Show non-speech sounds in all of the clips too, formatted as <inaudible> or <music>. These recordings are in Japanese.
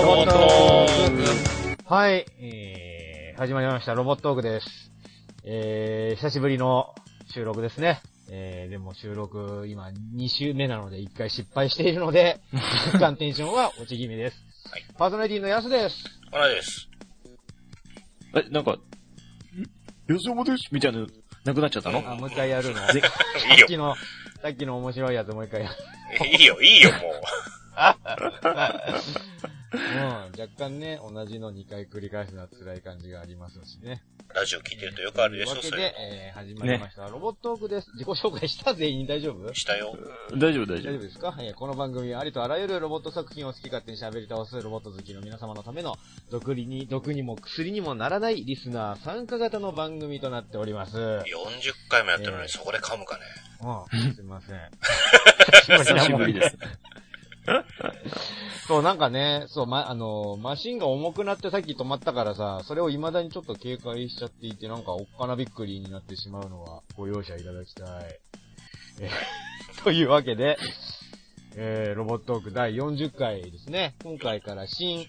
ロボットーク。はい、えー、始まりました、ロボットークです。えー、久しぶりの収録ですね。えー、でも収録、今2週目なので1回失敗しているので、若干テンションは落ち気味です。はいパーソナリティのやすです。ほらです。え、なんか、ん？よそもです？みたいな、なくなっちゃったの？あ、もう一回やるの。<laughs> いいさっよき。の、さっきの面白いやつもう一回やる。いいよ、いいよ、もう。うん、若干ね、同じの2回繰り返すのは辛い感じがありますしね。ラジオ聞いてるとよくあるでしょ、というわけでそういう、えー、始まりました、ロボットークです。自己紹介した全員大丈夫？の。したよ。大丈夫、大大丈夫。丈夫ですか、えーこの番組はありとあらゆるロボット作品を好き勝手に喋り倒すロボット好きの皆様のための、毒に、毒にも薬にもならないリスナー参加型の番組となっております。うん、40回もやってるのええにそこで噛むかね。すいません。<laughs> 久しぶりです。<laughs> <laughs> そう、なんかね、そう、ま、あのマシンが重くなってさっき止まったからさ、それを未だにちょっと警戒しちゃっていて、なんかおっかなびっくりになってしまうのは、ご容赦いただきたい。え <laughs> というわけで、えー、ロボットトーク第40回ですね。今回から新、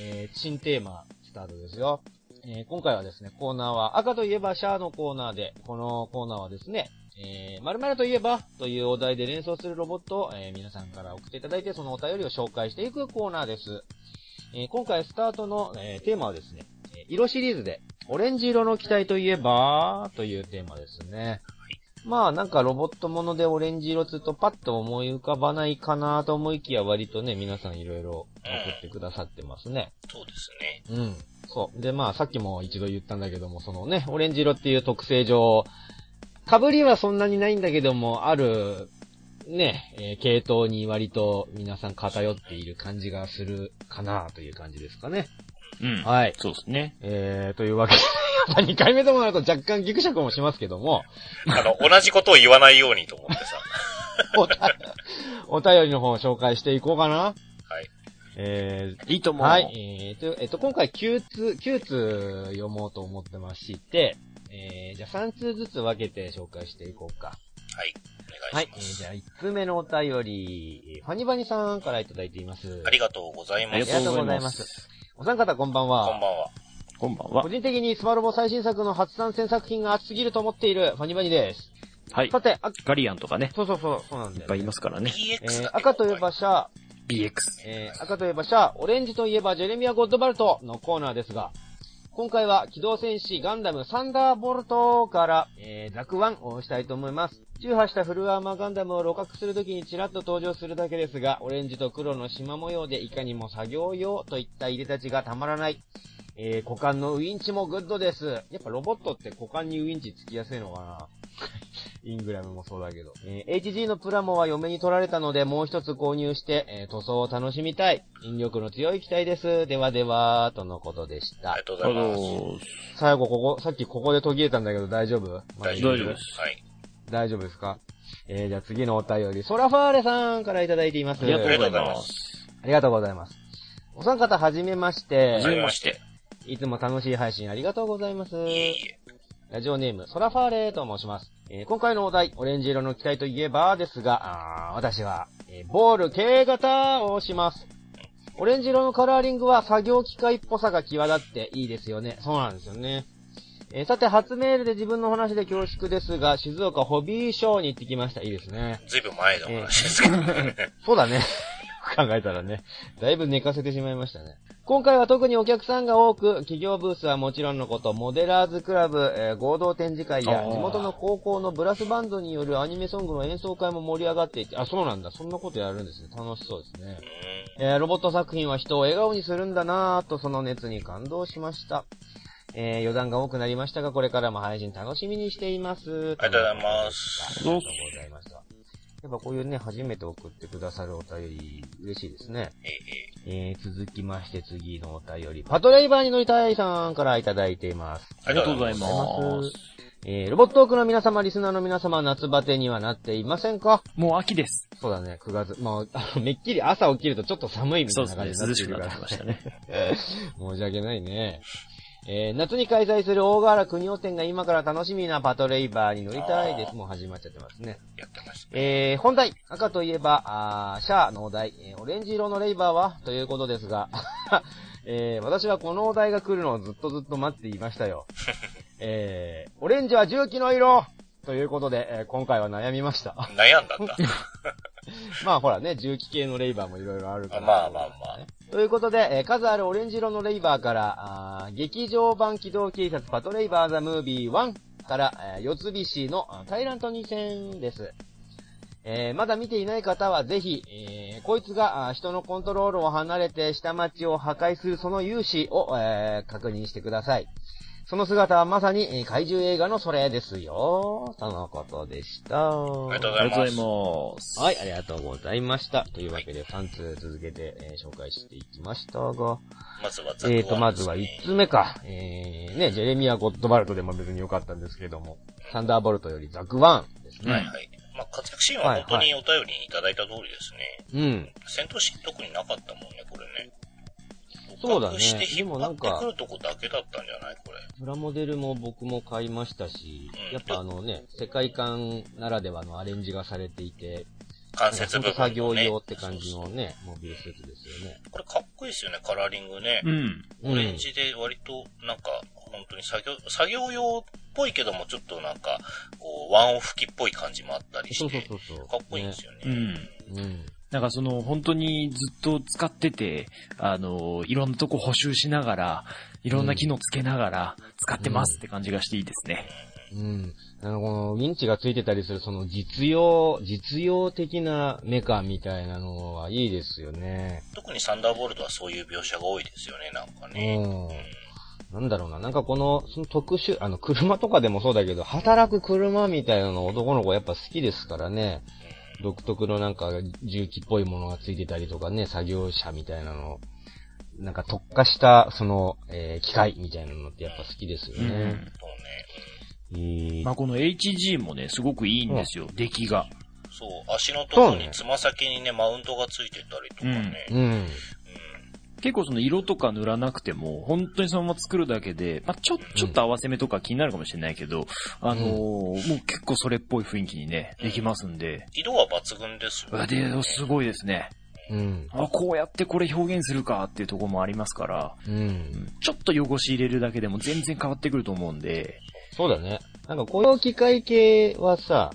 えー、新テーマ、スタートですよ。えー、今回はですね、コーナーは赤といえばシャアのコーナーで、このコーナーはですね、えー、〇〇といえばというお題で連想するロボットを、えー皆さんから送っていただいて、そのお便りを紹介していくコーナーです。えー今回スタートの、えーテーマはですね、えー色シリーズで、オレンジ色の機体といえばというテーマですね。まあなんかロボットものでオレンジ色つうとパッと思い浮かばないかなと思いきや割とね、皆さんいろいろ送ってくださってますね。そうですね。うん。そう。で、まあ、さっきも一度言ったんだけども、そのね、オレンジ色っていう特性上、被りはそんなにないんだけども、ある、ね、えー系統に割と皆さん偏っている感じがするかなという感じですかね。うん。はい。そうですね。えー、というわけで、やっぱ2回目ともなると若干ギクシャクもしますけども、あの、同じことを言わないようにと思ってさ。<laughs> お便りの方を紹介していこうかな。はい。えー、いいと思う。はい。えーと、えっと、今回9通、9通読もうと思ってまして、えー、じゃあ3通ずつ分けて紹介していこうか。はい。おはい。願いします。えーじゃあ1通目のお便り、ファニバニさんからいただいています。ありがとうございます。ありがとうございま。ありがとうございますお三方こんばんは。こんばんは。こんばんは個。人的にスパロボ最新作の初参戦作品が熱すぎると思っているファニバニです。はいさ。て、あ、ガリアンとかね、そうそうそう、そうなんだよ、いっぱいいますからね。えーだ、赤といえばシャア、BX。えー、赤といえばシャア、オレンジといえばジェレミア・ゴットバルトのコーナーですが、今回は機動戦士ガンダムサンダーボルトから、えー、ザクワンをしたいと思います。中破したフルアーマーガンダムを鹵獲するときにちらっと登場するだけですが、オレンジと黒の縞模様でいかにも作業用といった出で立ちがたまらない。えー、股間のウインチもグッドです。やっぱロボットって股間にウインチつきやすいのかな <laughs> イングラムもそうだけど。えー HG のプラモは嫁に取られたので、もう一つ購入して、えー塗装を楽しみたい。引力の強い機体です。ではでは、とのことでしたありがとうございます。の最後ここ、さっきここで途切れたんだけど大丈夫？大丈夫大丈夫ですはい。大丈夫ですか？えー、じゃあ次のお便り、ソラファーレさんからいただいています。ありがとうございま。ますありがとうございます。お三方はじめましはてじ、めまして。いつも楽しい配信ありがとうございます。いえいえ。ラジオネーム、ソラファーレと申します。えー今回のお題、オレンジ色の機体といえばですが、あー私は、えーボール K 型をします。オレンジ色のカラーリングは作業機械っぽさが際立っていいですよね。そうなんですよね。えーさて、初メールで自分の話で恐縮ですが、静岡ホビーショーに行ってきました。いいですね。ずいぶん前の話ですけどね。そうだね。<laughs> 考えたらね。だいぶ寝かせてしまいましたね。今回は特にお客さんが多く、企業ブースはもちろんのこと、モデラーズクラブ、えー合同展示会や地元の高校のブラスバンドによるアニメソングの演奏会も盛り上がっていて、あ、そうなんだ。そんなことやるんですね。楽しそうですね。えーロボット作品は人を笑顔にするんだなぁとその熱に感動しました。えー余談が多くなりましたが、これからも配信楽しみにしています。ありがとうございますありがとうございました。やっぱこういうね、初めて送ってくださるお便り、嬉しいですね。ええええー、続きまして次のお便り、パトレイバーに乗りたいさんからいただいています。ありがとうございますす。えー、ロボットークの皆様、リスナーの皆様、夏バテにはなっていませんか？もう秋です。そうだね、9月。まあ、あの、めっきり朝起きるとちょっと寒いみたそいうなですね。感じになってくるから涼しくなってきましたね。<laughs> 申し訳ないね。えー、夏に開催する大河原国尾展が今から楽しみなパトレイバーに乗りたいです。もう始まっちゃってますね。やってますね。えー、本題、赤といえば、あーシャアのお題、えーオレンジ色のレイバーは？ということですが、<laughs> えー、私はこのお題が来るのをずっとずっと待っていましたよ。<laughs> えー、オレンジは重機の色ということで、えー今回は悩みました。悩んだんだ。<laughs> まあほらね、重機系のレイバーもいろいろあるから。まあまあまあ。ということで、えー数あるオレンジ色のレイバーから、あー劇場版機動警察パトレイバーザムービー1から、えー四つ菱のあタイラント2戦です。えーまだ見ていない方はぜひ、えーこいつが人のコントロールを離れて下町を破壊するその勇姿を、えー確認してください。その姿はまさに、えー怪獣映画のそれですよ。とのことでした。ありがとうございごます。はい、ありがとうございました。というわけで、3通続けて、えー紹介していきましたが、まずはザクワンえーと、まずはです1つ目か。えー、ね、ジェレミア・ゴッドバルトでも別に良かったんですけども、サンダーボルトよりザクワンですね。はいはい。まあ、活躍シーンは本当にお便りにいただいた通りですね。うん。戦闘シーン特になかったもんね、これね。そうだね捕獲して引っ張でもなんかってくるとこだけだったんじゃない？これ。プラモデルも僕も買いましたしうん、やっぱあのね、世界観ならではのアレンジがされていて、関節部分、ね。作業用って感じそうそうのね、モビルスーツですよね。これかっこいいですよね、カラーリングね。うん。うんオレンジで割と、なんか、本当に作業、作業用っぽいけども、ちょっとなんか、こう、ワンオフ機っぽい感じもあったりそうして、そうそうそう。かっこいいんですよね。うん。うん。なんかその、本当にずっと使ってて、あの、いろんなとこ補修しながら、いろんな機能つけながら、使ってますって感じがしていいですね。うん。あの、この、ウィンチがついてたりする、その実用、実用的なメカみたいなのはいいですよね。特にサンダーボルトはそういう描写が多いですよね、なんかうね。ん。なんだろうな。なんかこの、その特殊、あの、車とかでもそうだけど、働く車みたいなの男の子やっぱ好きですからね。独特のなんか重機っぽいものがついてたりとかね、作業車みたいなの。なんか特化した、その、えー機械みたいなのってやっぱ好きですよね。うん。そうね。えーまあこの HG もね、すごくいいんですよ、出来が。そう、足のとこにつま先にね、マウントがついてたりとかね。うん。うん結構その色とか塗らなくても、本当にそのまま作るだけで、まあちょ、ちょっと合わせ目とか気になるかもしれないけど、あのーもう結構それっぽい雰囲気にね、できますんで、色は抜群ですよ、うわで、すごいですね。うん。あ、こうやってこれ表現するかっていうところもありますから、うん。ちょっと汚し入れるだけでも全然変わってくると思うんで、そうだね。なんかこの機械系はさ、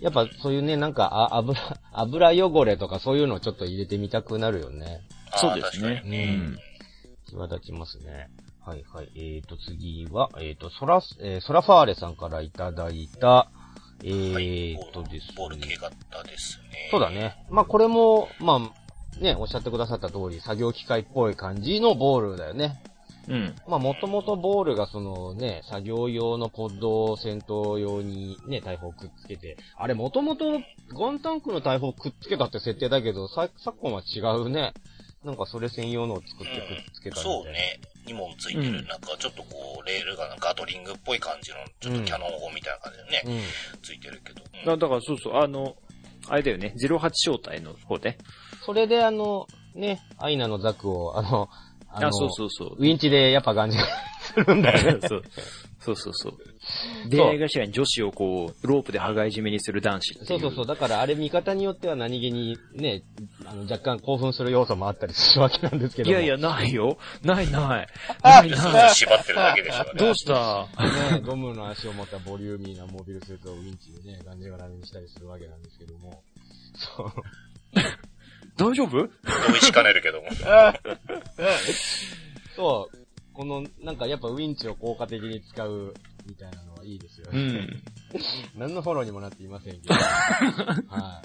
やっぱそういうね、なんか、あ、油、<laughs> 油汚れとかそういうのをちょっと入れてみたくなるよね。そうですねね。うん際立ちますね。はいはい。えーと、次は、えーと、ソラ、えーソラファーレさんからいただいた、えはいーとですね。ボール系型ですね。そうだね。まあこれも、まあ、ね、おっしゃってくださった通り、作業機械っぽい感じのボールだよね。うん。まあ、もともとボールがそのね、作業用のポッドを戦闘用にね、大砲くっつけて、あれもともとガンタンクの大砲くっつけたって設定だけど、さ昨今は違うね。なんかそれ専用のを作ってくっつけたみたいな。そうね。2問ついてる、うんなんかちょっとこう、レールがガトリングっぽい感じの、ちょっとキャノン砲みたいな感じでね、うん。ついてるけど。だだからそうそう、あの、あれだよね、08招待の方で。それであの、ね、アイナのザクを、あの、あのあ、そうそうそう。ウィンチでやっぱガンジがするんだよね。<laughs> そうそうそう。出会い頭に女子をこう、ロープで羽交い締めにする男子。そうそうそう。だからあれ見方によっては何気にね、あの若干興奮する要素もあったりするわけなんですけども。いやいや、ないよ。ないない。ないそない。縛ってるだけでしょうね。どうした？ね、ゴムの足を持ったボリューミーなモビルスーツをウィンチでね、ガンジ柄にしたりするわけなんですけども。<laughs> そう。大丈夫？同意しかねるけども。<laughs> そう。この、なんかやっぱウィンチを効果的に使うみたいなのはいいですよね。うん。<laughs> 何のフォローにもなっていませんけど。<laughs> は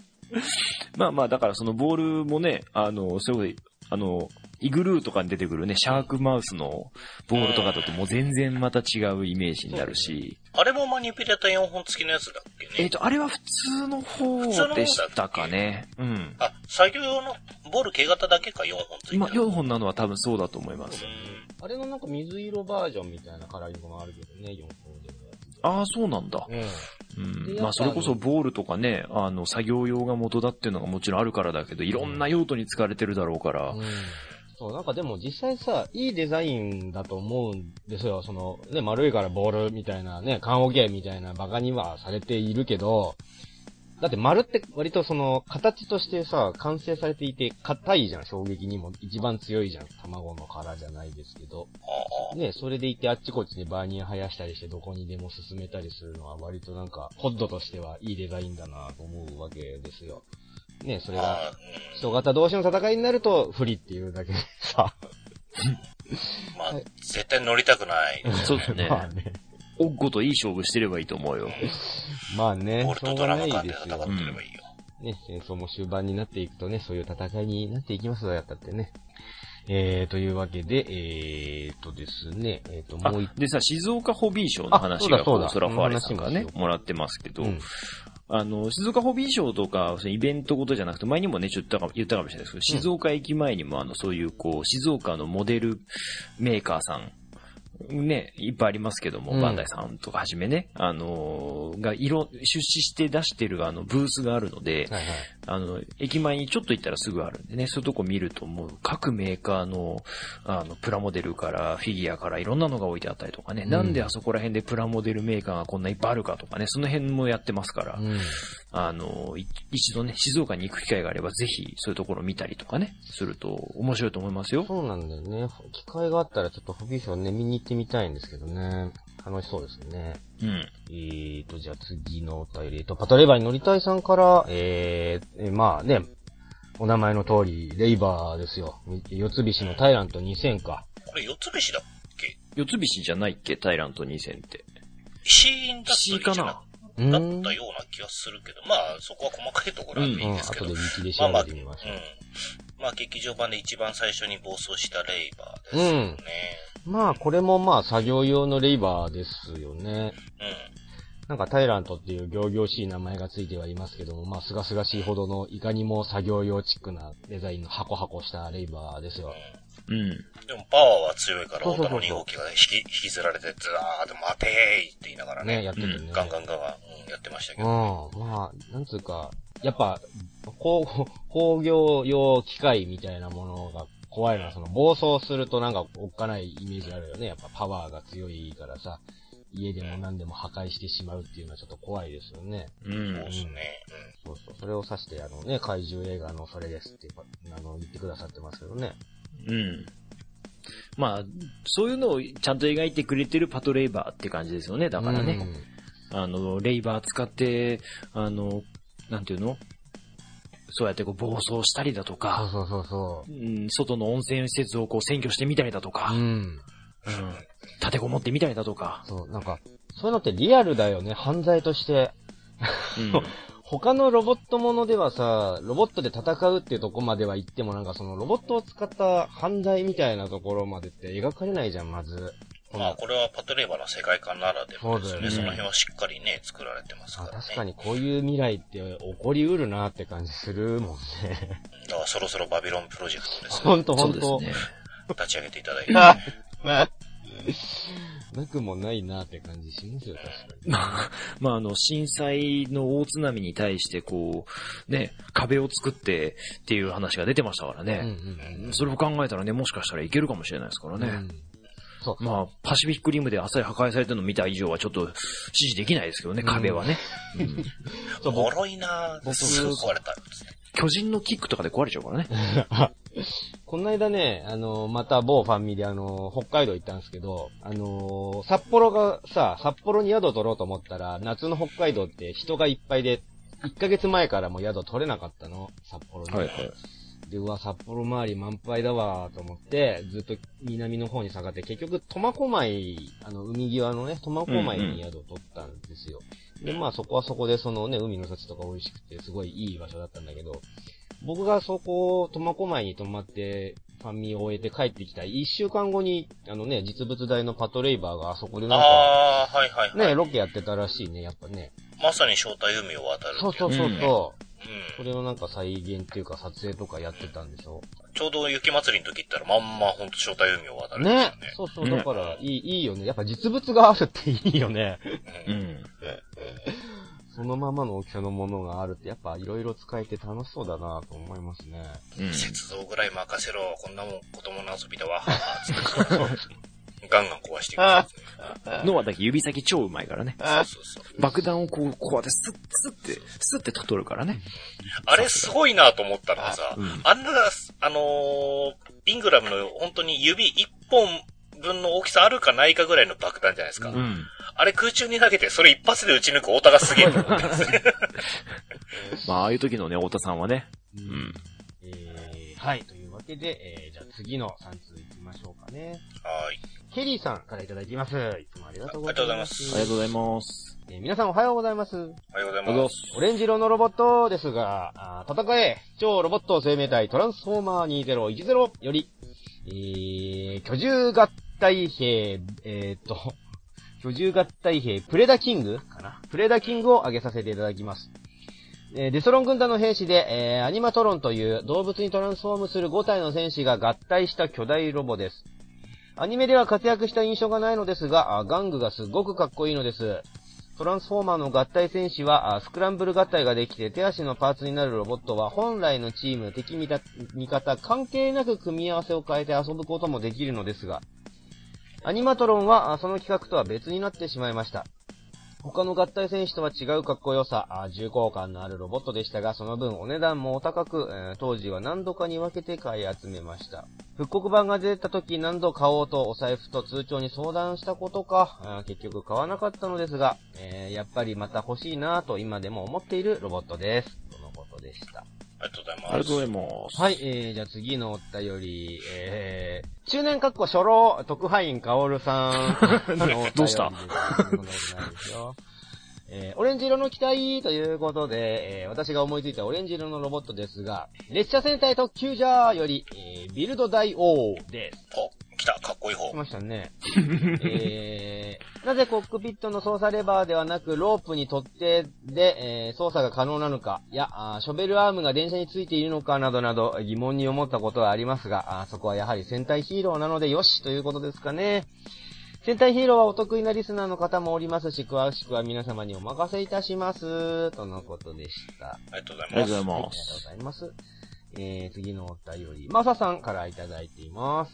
まあまあ、だからそのボールもね、あの、それこそ、あの、イグルーとかに出てくるね、シャークマウスのボールとかだともう全然また違うイメージになるし。あれもマニピュレーター4本付きのやつだっけね？えっ、と、あれは普通の方でしたかね。うん。あ、作業用のボール軽型だけか4本付いて今、る。4本なのは多分そうだと思います。い。あれのなんか水色バージョンみたいなカラーリングもあるけどね、4本で。ああ、そうなんだ。うん。まあ、それこそボールとかね、あの、作業用が元だっていうのがもちろんあるからだけど、いろんな用途に使われてるだろうからう、ん。そう、なんかでも実際さ、いいデザインだと思うんですよ。その、ね、丸いからボールみたいなね、缶オケみたいなバカにはされているけど、だって丸って割とその、形としてさ、完成されていて、硬いじゃん、衝撃にも一番強いじゃん。卵の殻じゃないですけど。ね、それでいてあっちこっちにバーニア生やしたりしてどこにでも進めたりするのは割となんか、ホッドとしてはいいデザインだなと思うわけですよ。ね、それが、人型同士の戦いになると不利っていうだけでさ。<laughs> まあ、絶対乗りたくない。そうですね。<laughs> まあね。おっごといい勝負してればいいと思うよ。まあね、ボルトドしょうがラマ間でないですよ。戦ってればいいよ。ね、戦争も終盤になっていくとね、そういう戦いになっていきますよ、やったってね。えー、というわけで、えーとですね、えーと、あもう一、でさ、静岡ホビー賞の話が、あそうだそうだこう、ソラファーレさんからねもらってますけど、うんあの、静岡ホビー賞とか、そのイベントごとじゃなくて、前にもね、ちょっと言ったか言ったかもしれないですけど、静岡駅前にも、あの、そういう、こう、静岡のモデルメーカーさん、ね、いっぱいありますけども、うんバンダイさんとかはじめね、あのーが、色、出資して出してる、あの、ブースがあるので、はいはい。あの、駅前にちょっと行ったらすぐあるんでね、そういうとこ見るともう各メーカーの、あの、プラモデルからフィギュアからいろんなのが置いてあったりとかね、うんなんであそこら辺でプラモデルメーカーがこんないっぱいあるかとかね、その辺もやってますから、うん。あの、い一度ね、静岡に行く機会があればぜひそういうところ見たりとかね、すると面白いと思いますよ。そうなんだよね。機会があったらちょっとホビーショーね、見に行ってみたいんですけどね。楽しそうですね。うん。えーと、じゃあ次のお便り。えっと、パトレーバーに乗りたいさんから、えー、えまあね、お名前の通り、レイバーですよ。四つ菱のタイラント2000か。これ四つ菱だっけ？四つ菱じゃないっけ、タイラント2000って。石だった石かな？だうーん。ったような気がするけど、まあ、そこは細かいところはいいうんん、ですけど。後でウィキで調まあまあ、うんべてみましょう。。まあ、劇場版で一番最初に暴走したレイバーですよね。まあ、これもまあ、作業用のレイバーですよね。うん。なんか、タイラントっていう行々しい名前がついてはいますけども、まあ、すがすがしいほどの、いかにも作業用チックなデザインのハコハコしたレイバーですよ。うん。でも、パワーは強いから、そうそうそうオタの2号機が引き、引きずられて、ずーっと待てーいって言いながらね。ね、やっててね。ガンガンガンガン、うん、やってましたけうん、ど。まあ、なんつうか、やっぱ、工 <laughs> 工業用機械みたいなものが怖いのは、その暴走するとなんかおっかないイメージあるよね。やっぱパワーが強いからさ、家でも何でも破壊してしまうっていうのはちょっと怖いですよね。うんそう。ですね。そうそう。それを指して、あのね、怪獣映画のそれですって、あの、言ってくださってますけどね。うん。まあ、そういうのをちゃんと描いてくれてるパトレイバーって感じですよね。だからね。あの、レイバー使って、あの、なんていうの？そうやってこう暴走したりだとそうか、そうそうそうん、外の温泉施設をこう占拠してみたりだとかう。う、ん。うん、立てこもってみたりだとか、そう、なんか、そういうのってリアルだよね、犯罪として。うん、<laughs> 他のロボットものではさ、ロボットで戦うっていうとこまでは行ってもなんかそのロボットを使った犯罪みたいなところまでって描かれないじゃん、まず。まあ、これはパトレーバーの世界観ならではですよね。そねその辺はしっかりね、作られてますかあらね。確かにこういう未来って起こりうるなって感じするもんね。だからそろそろバビロンプロジェクトですよ。ほんとほんと。ね。立ち上げていただいて。あ <laughs> まなくもないなって感じしますよ、確かに。まあ、まあ、あの、震災の大津波に対して、こう、ね、壁を作ってっていう話が出てましたからうんね。うんうん。それを考えたらね、もしかしたらいけるかもしれないですからね。うんそう。まあ、パシフィックリムで浅い破壊されてるのを見た以上はちょっと支持できないですけどね、壁はね。うんそうおもろいなぁ。僕すぐ壊れた。つって巨人のキックとかで壊れちゃうからね。<laughs> この間ね、あの、また某ファンミであの、北海道行ったんですけど、あの、札幌がさ、札幌に宿取ろうと思ったら、夏の北海道って人がいっぱいで、1ヶ月前からもう宿取れなかったの、札幌に。はいはい。で、うわ、札幌周り満杯だわ、と思って、ずっと南の方に下がって、結局、苫小牧、あの、海際のね、苫小牧に宿を取ったんですよ。で、まあそこはそこでそのね、海の幸とか美味しくて、すごいいい場所だったんだけど、僕がそこ、苫小牧に泊まって、ファンミを終えて帰ってきた一週間後に、あのね、実物大のパトレイバーがあそこでなんか、ああ、はいはいはい。ね、ロケやってたらしいね、やっぱね。まさに正体海を渡る。そうそうそううんそう。うんそれをなんか再現っていうか撮影とかやってたんでしょ？ちょうど雪祭りの時行ったらまんまほんと正体海を渡るねね？そうそう、うんだから、いい、いいよね。やっぱ実物があるっていいよね。うん。そそのままの大きさのものがあるって、やっぱいろいろ使えて楽しそうだなと思いますね。うん。雪像ぐらい任せろ。こんなもん子供の遊びだわ。<laughs> ガンガン壊していくやつね。ノアだけ指先超うまいからね。そうそうそう。爆弾をこう、こうやってスッ、スッって、スッって取るからね。あれすごいなと思ったのがさ、うんあんな、あのーイングラムの本当に指一本分の大きさあるかないかぐらいの爆弾じゃないですか。うん。あれ空中に投げて、それ一発で撃ち抜く太田がすげえと思ってますね。<laughs> まあ、ああいう時のね、太田さんはね。ううんん。えー、はい、というわけで、えー、じゃあ次の3通いきましょうかね。はい。ケリーさんからいただきます。いつもありがとうございます。ありがとうございます。えー皆さんおはようございます。おはようございま。ますす。オレンジ色のロボットですが、戦え超ロボット生命体トランスフォーマー2010より、えー、居住合体兵、えー、っと、<laughs> 居住合体兵プレダキングかな？プレダキングを挙げさせていただきます。えーデスロン軍団の兵士で、えーアニマトロンという動物にトランスフォームする5体の戦士が合体した巨大ロボです。アニメでは活躍した印象がないのですが、あ玩具がすごくかっこいいのです。トランスフォーマーの合体戦士は、スクランブル合体ができて手足のパーツになるロボットは本来のチーム、敵味た味方関係なく組み合わせを変えて遊ぶこともできるのですが、アニマトロンはその企画とは別になってしまいました。他の合体戦士とは違うかっこよさ、重厚感のあるロボットでしたが、その分お値段もお高く、えー当時は何度かに分けて買い集めました。復刻版が出た時何度買おうとお財布と通帳に相談したことか、結局買わなかったのですが、えーやっぱりまた欲しいなぁと今でも思っているロボットです。とのことでした。ありがとうございます。ありがとうございます。はい、えー、じゃあ次のお便り、えー、中年かっこ初老、特派員かおるさん。<laughs> どうした？えー、オレンジ色の機体ということで、えー、私が思いついたオレンジ色のロボットですが、列車戦隊特急ジャーより、えー、ビルド大王です。お、来た、かっこいい方来。ましたね。えー、<laughs> なぜコックピットの操作レバーではなく、ロープに取っ手で、えー操作が可能なのか、いやあー、ショベルアームが電車についているのかなどなど疑問に思ったことはありますが、あーそこはやはり戦隊ヒーローなのでよしということですかね。戦隊ヒーローはお得意なリスナーの方もおりますし、詳しくは皆様にお任せいたします。とのことでした。ありがとうございありがとうございます。ありがとう。ございます。えー、次のお便り、マサさんからいただいています。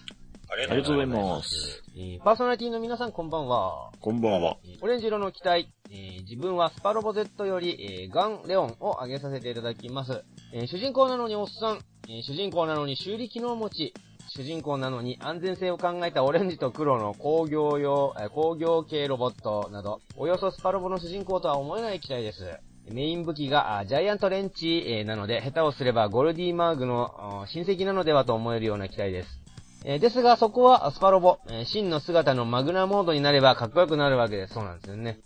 ありがとうございまます。えーパーソナリティの皆さんこんばんは。こんばんは。えーオレンジ色の機体、えー自分はスパロボ Z より、えーガンレオンを挙げさせていただきます。えー主人公なのにおっさん、えー主人公なのに修理機能持ち、主人公なのに安全性を考えたオレンジと黒の工業用、え工業系ロボットなど、およそスパロボの主人公とは思えない機体です。メイン武器がジャイアントレンチ、えなので、下手をすればゴルディマーグの親戚なのではと思えるような機体です。えですが、そこはスパロボ、えー真の姿のマグナモードになればかっこよくなるわけです。そうなんですよね。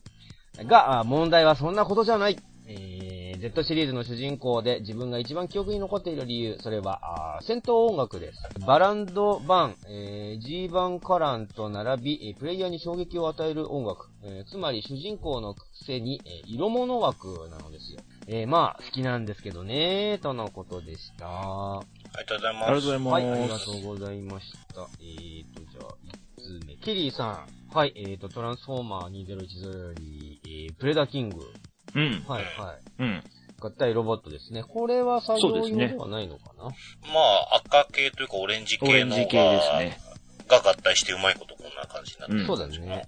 が、問題はそんなことじゃない。えー Z シリーズの主人公で自分が一番記憶に残っている理由、それは、あ戦闘音楽です。バランド版、えー G 版カランと並び、えープレイヤーに衝撃を与える音楽。えーつまり主人公のくせに、えー色物枠なのですよ。えーまあ、好きなんですけどね、とのことでした。ありがとうございます。ありがとうございます。はい、ありがとうございました。えーと、じゃあ、1つ目。ケリーさん。はい、えーと、トランスフォーマー2010より、えー、プレダキング。うん。はい、はい。うん。合体ロボットですね。これは作業用そうですねではないのかな、まあ、赤系というかオレンジ系のオレンジ系ですね。が合体してうまいことこんな感じになってるうんそうだね。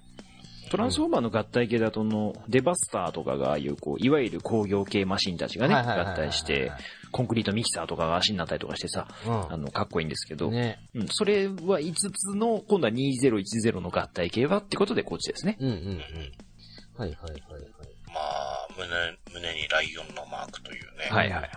トランスフォーマーの合体系だとの、デバスターとかがああいう、こう、いわゆる工業系マシンたちがね、合体して、コンクリートミキサーとかが足になったりとかしてさ、あの、かっこいいんですけど、うん。ね。うん、それは5つの、今度は2010の合体系はってことでこっちですね。うんうんうん。はいはいはいはい。まあ、胸、胸にライオンのマークというね。はいはいはい。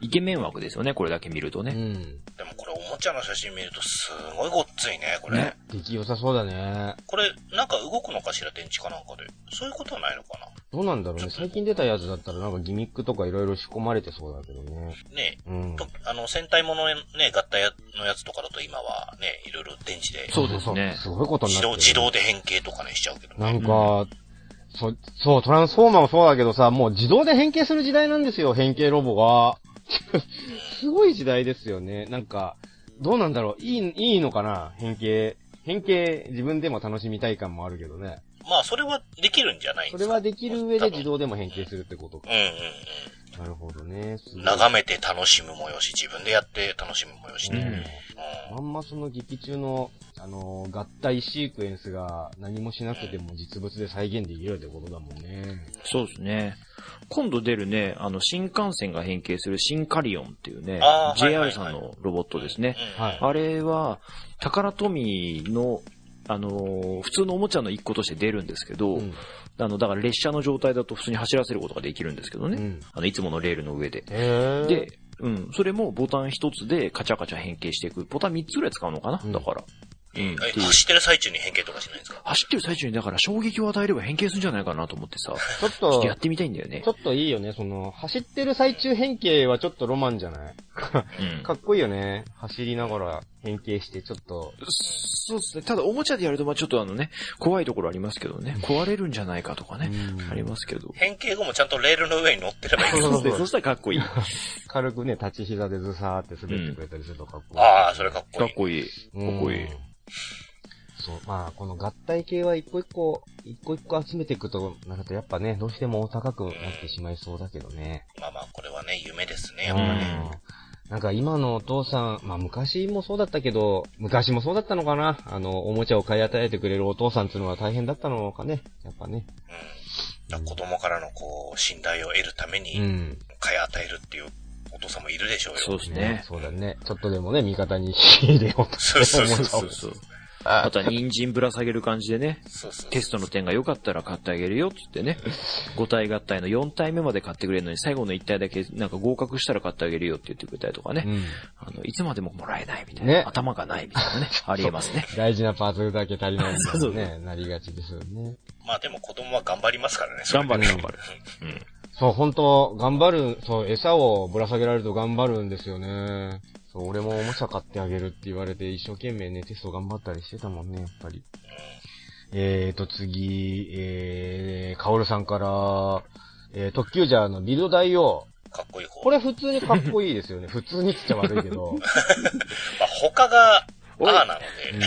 イケメン枠ですよね、これだけ見るとね。うん。でもこれおもちゃの写真見るとすごいごっついね、これ。ね出来良さそうだね。これ、なんか動くのかしら、電池かなんかで。そういうことはないのかどうなんだろうね。最近出たやつだったらなんかギミックとかいろいろ仕込まれてそうだけどね。なねうん。とあの、戦隊ものね、合体のやつとかだと今はね、いろいろ電池で、そうですねすごいことになってる。自動、自動で変形とかね、しちゃうけどね。なんか、そ、そう、トランスフォーマーもそうだけどさ、もう自動で変形する時代なんですよ、変形ロボが。<laughs> すごい時代ですよね。なんか、どうなんだろういい、いいのかな変形。変形、自分でも楽しみたい感もあるけどね。まあ、それはできるんじゃないんですか？それはできる上で自動でも変形するってことかうん。うんなるほどね。眺めて楽しむもよし、自分でやって楽しむもよしうね。ん。まんまその劇中の、あのー合体シークエンスが何もしなくても実物で再現できるってことだもんね。そうですね。今度出るね、あの、新幹線が変形するシンカリオンっていうね JR はいさんのロボットですね。あれは、タカラトミーの、あのー普通のおもちゃの一個として出るんですけど、うん。あの、だから列車の状態だと普通に走らせることができるんですけどね。うん。あの、いつものレールの上で。へー、で、うん、それもボタン一つでカチャカチャ変形していく。ボタン三つぐらい使うのかな、うんだから。うん。走ってる最中に変形とかしないんですか？走ってる最中にだから衝撃を与えれば変形するんじゃないかなと思ってさ、ちょっとちょっとやっ、てみたいんだよねちょ。っといいよね。その、走ってる最中変形はちょっとロマンじゃない？うん。<laughs> かっこいいよね。走りながら変形して、ちょっと。そうですね。ただおもちゃでやると、まあちょっとあのね、怖いところありますけどね。壊れるんじゃないかとかね。うんありますけど。変形後もちゃんとレールの上に乗ってればいいんですそうそうでそしたらかっこいい。か <laughs> 軽くね、立ち膝でずさーって滑ってくれたりするとかっこいい。ああ、それかっこいい。っこいい。かっこいいうん。そう、まあ、この合体系は一個一個、一個一個集めていくとなると、やっぱね、どうしてもお高くなってしまいそうだけどね。まあまあ、これはね、夢ですね、うんやっぱね。なんか今のお父さん、まあ昔もそうだったけど、昔もそうだったのかなあの、おもちゃを買い与えてくれるお父さんっていうのは大変だったのかね。やっぱね。うん。子供からのこう、信頼を得るためうに、ん。買い与えるっていうお父さんもいるでしょうよ。そうですね。そうだね。ちょっとでもね、味方に入れようとそうそうそうそう。あとは人参ぶら下げる感じでね、そうそう。テストの点が良かったら買ってあげるよって言ってね、5体合体の4体目まで買ってくれるのに最後の1体だけなんか合格したら買ってあげるよって言ってくれたりとかね、うん。あの、いつまでももらえないみたいな、ね頭がないみたいなね、<laughs> ありえますね。大事なパーツだけ足りないみたね、<laughs> なりがちですよね。まあでも子供は頑張りますからね、頑で張る頑張る。うん。そう、本当頑張る、そう、餌をぶら下げられると頑張るんですよね。そう、俺もおもちゃ買ってあげるって言われて一生懸命ね、テスト頑張ったりしてたもんね、やっぱり。えーと、次、えー、カオルさんから、えー、特急ジャーのビルド大王。かっこいい方。これ普通にかっこいいですよね。<laughs> 普通にって言っちゃ悪いけど。<laughs> まあ他が、ああなのうんで、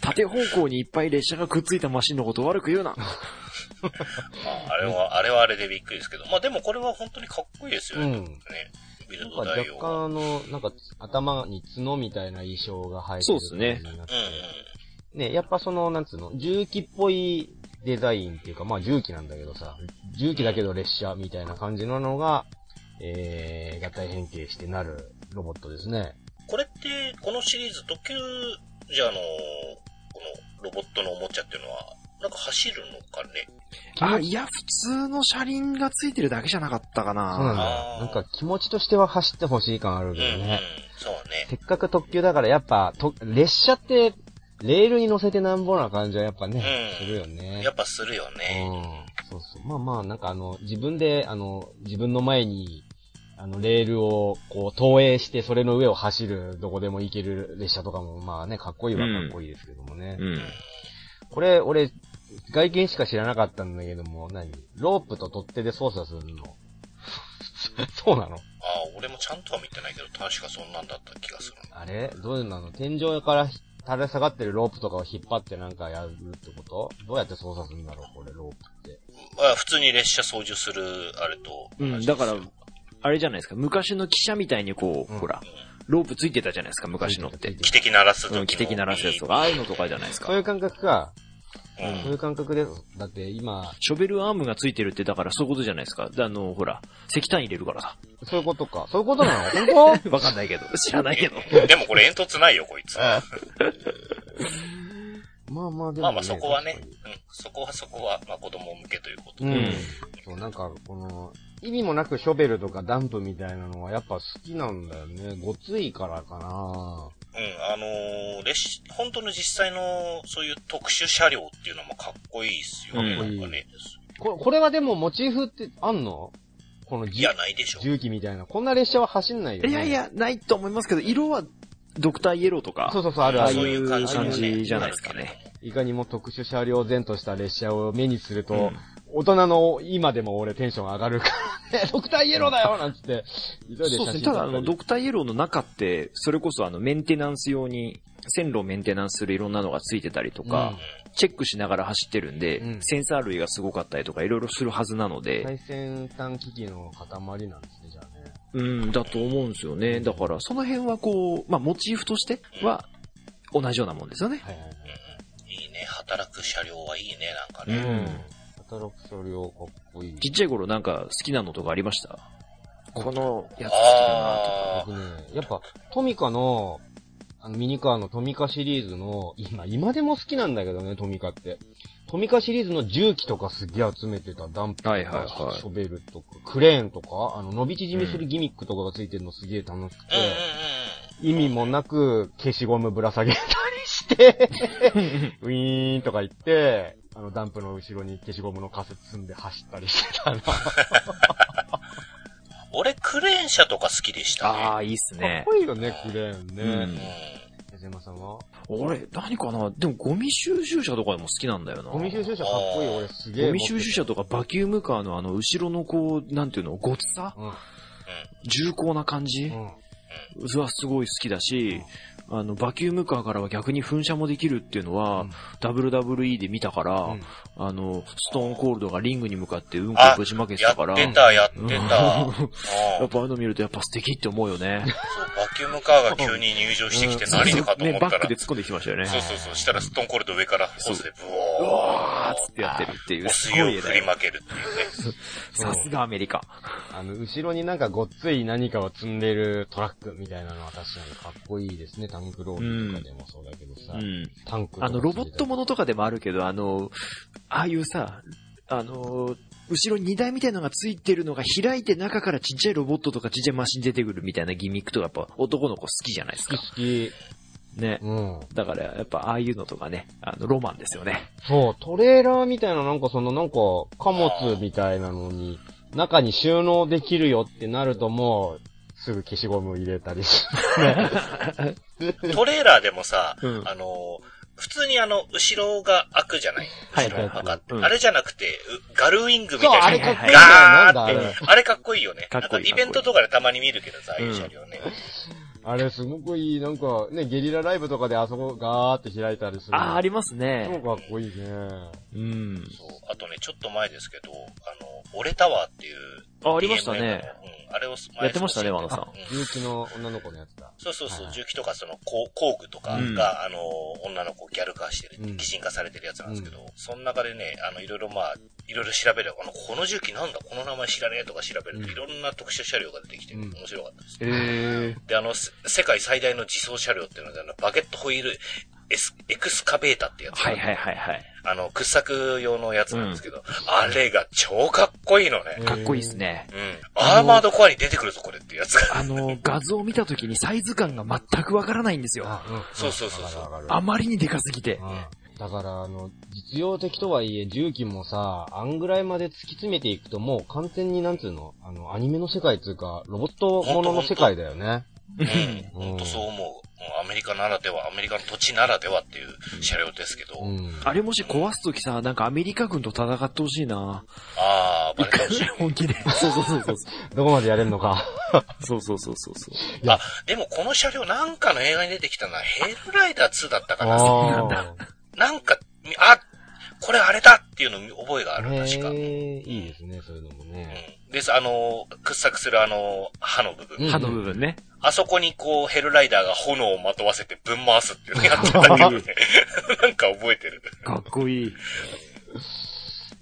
縦方向にいっぱい列車がくっついたマシンのことを悪く言うな。<laughs> まああれは、あれはあれでびっくりですけど、まあでもこれは本当にかっこいいですよね。うんねなんか。若干あの、なんか頭に角みたいな衣装が生えてる感じになってうんうん。ね、やっぱその、なんつうの、重機っぽいデザインっていうか、まあ重機なんだけどさ、重機だけど列車みたいな感じなのが、えー、合体変形してなるロボットですね。これって、このシリーズ、特急じゃあの、このロボットのおもちゃっていうのは、なんか走るのかねあ、いや、普通の車輪がついてるだけじゃなかったかそうなんな。だなんか気持ちとしては走ってほしい感あるうんうんけどね。。そうね。せっかく特急だからやっぱ、と、列車って、レールに乗せてなんぼな感じはやっぱね、うんするよね。やっぱするよね。うん。そうそう。まあまあ、なんかあの、自分で、あの、自分の前に、あの、レールを、こう、投影して、それの上を走る、どこでも行ける列車とかも、まあね、かっこいいはかっこいいですけどもね。うん。これ、俺、外見しか知らなかったんだけども、何？ロープと取っ手で操作するの <laughs> そうなの？ああ、俺もちゃんとは見てないけど、確かそんなんだった気がする。あれ？どういうの？なの天井から垂れ下がってるロープとかを引っ張ってなんかやるってこと？どうやって操作するんだろうこれ、ロープって。まあ、普通に列車操縦する、あれとうん。だから、あれじゃないですか。昔の汽車みたいにこう、うんほら、ロープついてたじゃないですか、昔のって。汽笛鳴らす時のうん、汽笛鳴らすやつとか、ああいうのとかじゃないですかそう。いう感覚か。うんそういう感覚です。だって今、ショベルアームがついてるって、だからそういうことじゃないですか。であの、ほら、石炭入れるからさ。そういうことか。そういうことなの？<laughs> 本当？わかんないけど。知らないけど。でもこれ煙突ないよ、こいつ。<laughs> まあまあでも、ね。まあまあそこはね、うん、そこはそこは、まあ子供向けということで。うん。うんそう、なんか、この、意味もなくショベルとかダンプみたいなのはやっぱ好きなんだよね。ごついからかなうん、あのー列車、本当の実際の、そういう特殊車両っていうのもかっこいいっすよね、うんなんかね。ここれはでもモチーフってあんの？このじいや、ないでしょ。重機みたいな。こんな列車は走んないよね。いやい。や、ないと思いますけど、色は、ドクターイエローとか、そうそうそう、あるある。ああいうそういう感じ,、感じじゃないですかね。いかにも特殊車両前とした列車を目にすると、うん大人の今でも俺テンション上がるから、ね、<laughs> ドクターイエローだよなんつって、急いで写真撮ったりそうですね。ただ、あの、ドクターイエローの中って、それこそあの、メンテナンス用に、線路をメンテナンスするいろんなのがついてたりとか、チェックしながら走ってるんで、うんセンサー類がすごかったりとかいろいろするはずなので、最先端機器の塊なんですね、じゃあね。うん、だと思うんですよね。だから、その辺はこう、まあ、モチーフとしては、同じようなもんですよね。はいはいはい。いいね。働く車両はいいね、なんかうね。ん。働く車両かっこいい。ちっちゃい頃なんか好きなのとかありました？このやつ好きだなとか。僕ね、やっぱ、トミカの、あの、ミニカーのトミカシリーズの、今、今でも好きなんだけどね、トミカって。トミカシリーズの重機とかすげえ集めてたダンプとか、はいはいはいショベルとか、クレーンとか、あの、伸び縮みするギミックとかがついてるのすげえ楽しくて、うん。意味もなく消しゴムぶら下げたりして、<laughs> ウィーンとか言って、あの、ダンプの後ろに消しゴムのカセ積んで走ったりしてたな。か <laughs> 俺、クレーン車とか好きでしたね。ああ、いいっすっね。こいいよね、クレーンうんね。う矢島さんは？俺、何かな？でもゴミ収集車とかでも好きなんだよな。ゴミ収集車かっこいい、俺すげえ。ゴミ収集車とかバキュームカーのあの、後ろのこう、なんていうの、ごつさ？うん。重厚な感じ？うん。はすごい好きだし、あの、バキュームカーからは逆に噴射もできるっていうのは、うん WWE で見たから、うんあの、ストーンコールドがリングに向かってうんこあぶちまけてやたから、ってた、やってうんた。うん <laughs> やっぱああいうの見るとやっぱ素敵って思うよね。そう、バキュームカーが急に入場してきて何でかと思ね、ったらバックで、突っ込んできてましたよね。そうそうそう、したらストーンコールド上からホースでブうオわーっつってやってるっていう、ー、すお水をごい。振りまけるっていうね。さすがアメリカ。あの、後ろになんかごっつい何かを積んでるトラックみたいなのは確かにかっこいいですね。タンクローリーとかでもそうだけどさ。うん。タンクあの、ロボットものとかでもあるけど、あの、ああいうさ、あの、後ろに荷台みたいなのがついてるのが開いて中からちっちゃいロボットとかちっちゃいマシン出てくるみたいなギミックとかやっぱ男の子好きじゃないですか。好き。ね。うん。だからやっぱああいうのとかね、あの、ロマンですよね。そう、トレーラーみたいななんかそのなんか貨物みたいなのに中に収納できるよってなるともうすぐ消しゴム入れたりし <laughs> トレーラーでもさ、うんあの、普通にあの、後ろが開くじゃない？はい後ろが開ってうんあれじゃなくて、うガルウィングみたいな。れかっこいいガーってれ。。あれかっこいいよね。かっこいいなんかイベントとかでたまに見るけどさ、ああいう車両ね。あれすごくいい、なんかね、ゲリラライブとかであそこガーって開いたりする。ああ、ありますね。超かっこいいね。うん。そう。あとね、ちょっと前ですけど、あの、オレタワーっていう。あ、ありましたね。の。うん。あれを前やってましたね和野さんうん重機の女の子のやつだ。そうそうそう、はい重機とかその工工具とかが、うんあの、女の子をギャル化してる、うん擬人化されてるやつなんですけど、その中でね、あの、いろいろまあ、いろいろ調べる、あの、この重機なんだ、この名前知らねえとか調べると、うんいろんな特殊車両が出てきて、うん面白かったです。えで、あの、せ世界最大の自走車両っていうので、あの、バケットホイールエスエクスカベータってやつ。はいはいはいはい。あの、掘削用のやつなんですけど、あれが超かっこいいのね。かっこいいですね。うん。アーマードコアに出てくるぞ、これっていうやつが。あの、画像を見たときにサイズ感が全くわからないんですよ。あ、うん。そうそうそうそうあまりにでかすぎて。うんだから、あの、実用的とはいえ、重機もさ、あんぐらいまで突き詰めていくともう完全になんつうの、あの、アニメの世界っていうか、ロボットものの世界だよね。うん。本当そう思う。アメリカならでは、アメリカの土地ならではっていう車両ですけど、うん。あれもし壊すときさ、なんかアメリカ軍と戦ってほしいな。ああ、バレしい。本気で。そうそうそうそう。どこまでやれんのか。<laughs> そうそうそうそうそう。あ、でもこの車両なんかの映画に出てきたのはヘルライダー2だったかな。あなんか、あ、これあれだっていうの覚えがああ。る、確か。いいですね、そういうのもね。うん。で、あの、掘削するあの、刃の部分。うん歯の部分ね。あそこにこう、ヘルライダーが炎をまとわせてぶん回すっていうのやってたけどね。<laughs> なんか覚えてる。かっこいい。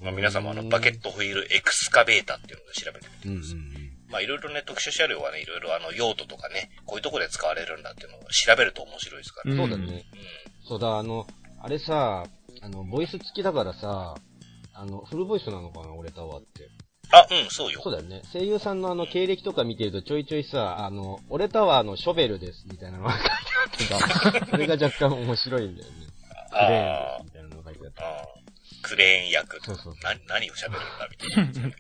まあ皆さんもあの、バケットホイールエクスカベータっていうのを調べてみてうんうんください。まあいろいろね、特殊車両はね、いろいろあの、用途とかね、こういうところで使われるんだっていうのを調べると面白いですから。う。うんんそうだね。そうだ、あの、あれさ、あの、ボイス付きだからさ、あの、フルボイスなのかな、俺タワーって。あ、うん、そうよ。そうだよね。声優さんのあの、経歴とか見てるとちょいちょいさ、あの、俺タワーのショベルです、みたいなのが書いてあってさ、<laughs> それが若干面白いんだよね。クレーンみたいなのが書いてあって。あ、あークレーン役。そうそうそうな、何を喋るんだみたいな。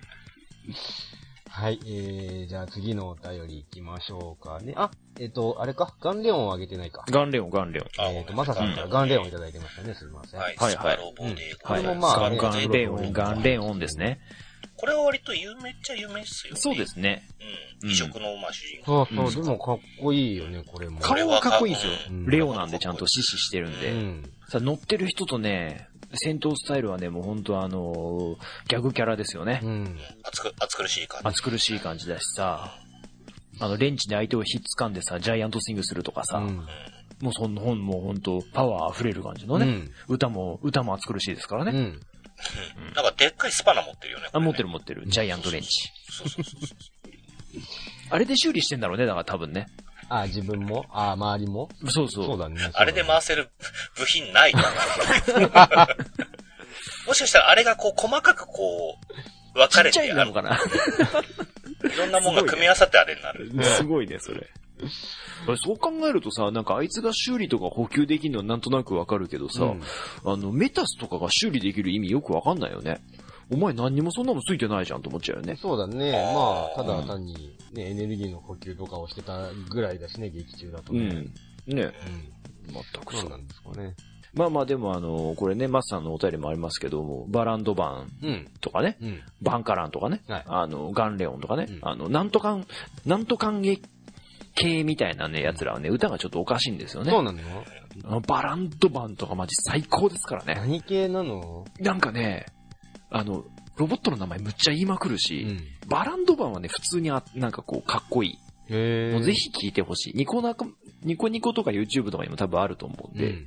はい、えー、じゃあ次のお便り行きましょうかね。あ、えっ、と、あれかガンレオンをあげてないか。ガンレオン、ガンレオン。あえっ、と、マサさんからガンレオンいただいてましたね、すみません。はい、はいスパロボで、これもはい。まあねガンガンレオン、ガンレオンですね。これは割と有名っちゃ有名っすよ、ね。そうで。すね。うん。異色の、まあ、主人公。そうそう、でもかっこいいよね、これも。顔はかっこいいんですようん。レオなんでちゃんと死死してるんうで。ん。さ、乗ってる人とね、戦闘スタイルはね、もう本当あの、ギャグキャラですよねう。ん。暑く、暑苦しい感じ。暑苦しい感じだしさ、あの、レンチで相手をひっつかんでさ、ジャイアントスイングするとかさ、うんもうそんな本もう本当パワー溢れる感じのね、うん歌も、歌も暑苦しいですからね。うん。うんなんかでっかいスパナ持ってるよね。あ、持ってる。る持ってる。ジャイアントレンチ。そうそうそうそう。あれで修理してんだろうね、だから多分ね。あ、自分も？あ、周りも？そうそう。そうだね。あれで回せる部品ないかな。<laughs> もしかしたらあれがこう細かくこう、分かれちっちゃてある。いなのかな。いろんなもんが組み合わさってあれになる。すごいね、それ。<laughs> そう考えるとさ、なんかあいつが修理とか補給できるのはなんとなくわかるけどさ、うんあの、メタスとかが修理できる意味よくわかんないよね。お前何にもそんなのついてないじゃんと思っちゃうよね。そうだね。まあ、ただ単に、ね、エネルギーの補給とかをしてたぐらいだしね、劇中だとね。うん。ね。うん。全くそうなんですかね。まあまあでもあの、これね、マスさんのお便りもありますけども、バランドバンうん。とかね、うん。バンカランとかね、はいあの、ガンレオンとかね、うんあの、なんとかん、なんとかんげ系みたいなね、奴らはね、歌がちょっとおかしいんですよね。そうなのあのバランドバンとかマジ最高ですからね。何系なの？なんかね、あの、ロボットの名前むっちゃ言いまくるうし、ん。バランドバンはね、普通にあ、なんかこう、かっこいい。へもうぜひ聞いてほしい。ニコナコ、ニコニコとか YouTube とかにも多分あると思うんで、うん。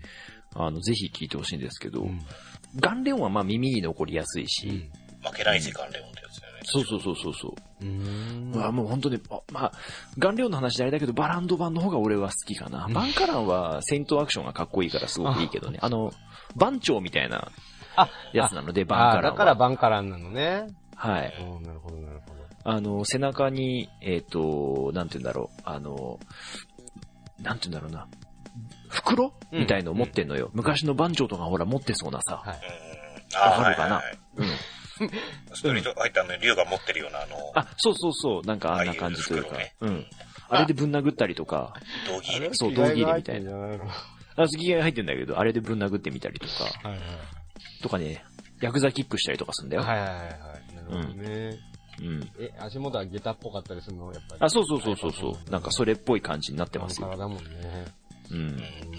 あの、ぜひ聞いてほしいんですけど、うん。ガンレオンはまあ耳に残りやすいし、負けない時間レオンってやつ。そうそうそうそうそう。うん。まあもう本当に、あまあ、ガンレオンの話であれだけど、バランド版の方が俺は好きかな。うんバンカランは戦闘アクションがかっこいいからすごくいいけどね。あの、番長みたいなあ、やつなので、バンあカランは。だからバンカランなのね。はい。うん、なるほど、なるほど。あの、背中に、えっ、と、なんて言うんだろう。あの、なんて言うんだろうな。袋うんみたいのを持ってんのよ。昔の番長とかほら持ってそうなさ。はい。かるかな？はいはいはいうん。ストリートファイターの竜が持ってるようなあの、あ、そうそうそう。なんかあんな感じというか。ああいううん。あれでぶん殴ったりとか、道着入れ。そう道着入れみたいなあ、次が入ってんだけど、あれでぶん殴ってみたりとか、はいはい。とかね、ヤクザキックしたりとかするんだよ。はいはいはいはい。なるほどね。うん。え、足元は下駄っぽかったりするのやっぱり？あ、そうそうそうそうそう。なんかそれっぽい感じになってますよ。カラだもんね。うん。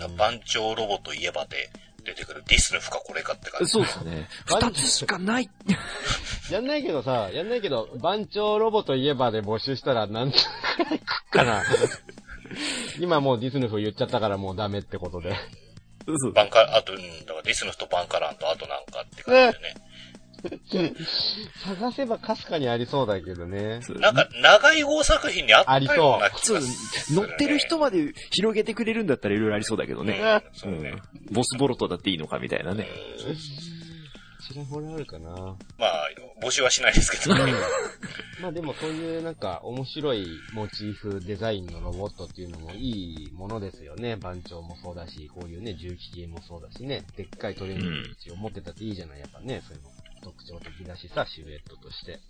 うん。番長ロボといえばで出てくるディスヌフかこれかって感じ。そうですね。二つしかない。<laughs> やんないけどさ、やんないけど、番長ロボといえばで募集したら何つくらいくっかな。<laughs> 今もうディスヌフ言っちゃったからもうダメってことで。バンカ、あと、うん、だからディスヌフとバンカランとあとなんかって感じでね。探せばかすかにありそうだけどね。なんか、長い号作品にあったような気そうがする、乗ってる人まで広げてくれるんだったらいろいろありそうだけどね。うん、そうね。うん。ボスボロトだっていいのかみたいなね。ちらほらあるかな。まあ、募集はしないですけど。<laughs> まあでもそういうなんか面白いモチーフデザインのロボットっていうのもいいものですよね。番長もそうだし、こういうね、重機系もそうだしね。でっかいトレーニング口を持ってたっていいじゃない。やっぱね、そういうの特徴的だしさ、シルエットとして。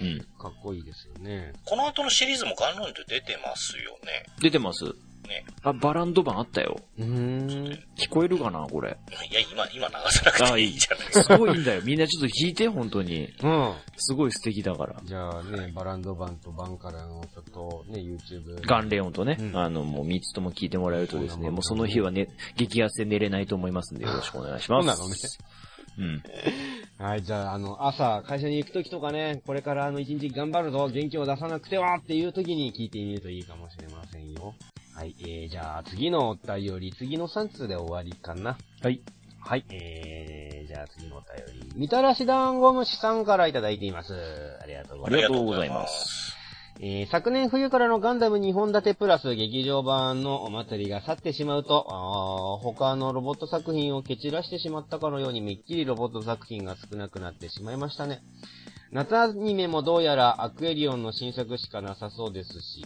うん。かっこいいですよね。この後のシリーズもガンロンで出てますよね。出てます。ね。あ、バランド版あったよ。うーん。聞こえるかなこれ。いや、今、今流さなくていいじゃないですすか。<laughs> ごいんだよ。みんなちょっと弾いて、本当に。うん。すごい素敵だから。じゃあね、バランド版とバンカランをちょっとね、YouTube。ガンレオンとね、うんあの、もう3つとも聞いてもらえるとですね、もうその日はね、激痩せ寝れないと思いますんで、よろしくお願いします。そうなのね。うん。はい、じゃあ、あの、朝、会社に行くときとかね、これからあの、一日頑張るぞ、元気を出さなくてはっていうときに聞いてみるといいかもしれませんよ。はい、えー、じゃあ、次のお便り、次の3通で終わりかな。はい。はい。えー、じゃあ次のお便り。みたらし団子虫さんからいただいています。ありがとうございます。ありがとうございます。えー昨年冬からのガンダム2本立てプラス劇場版のお祭りが去ってしまうと、他のロボット作品を蹴散らしてしまったかのようにめっきりロボット作品が少なくなってしまいましたね。夏アニメもどうやらアクエリオンの新作しかなさそうですし、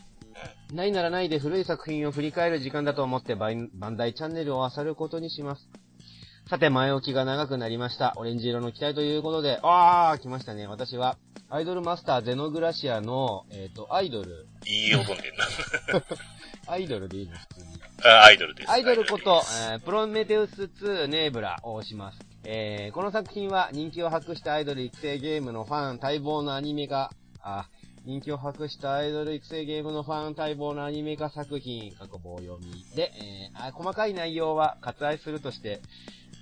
ないならないで古い作品を振り返る時間だと思ってババンダイチャンネルを漁ることにします。さて、前置きが長くなりました。オレンジ色の機体ということで、あー、来ましたね。私は、アイドルマスターゼノグラシアの、えっ、と、アイドル、いい音でんな。<laughs> アイドルでいいの普通に。あアイドルです。アイドルことえープロメテウス2ネーブラをします。えーこの作品は人気を博したアイドル育成ゲームのファン待望のアニメ化、あ、人気を博したアイドル育成ゲームのファン待望のアニメ化作品、過去棒読みで、えーあ細かい内容は割愛するとして、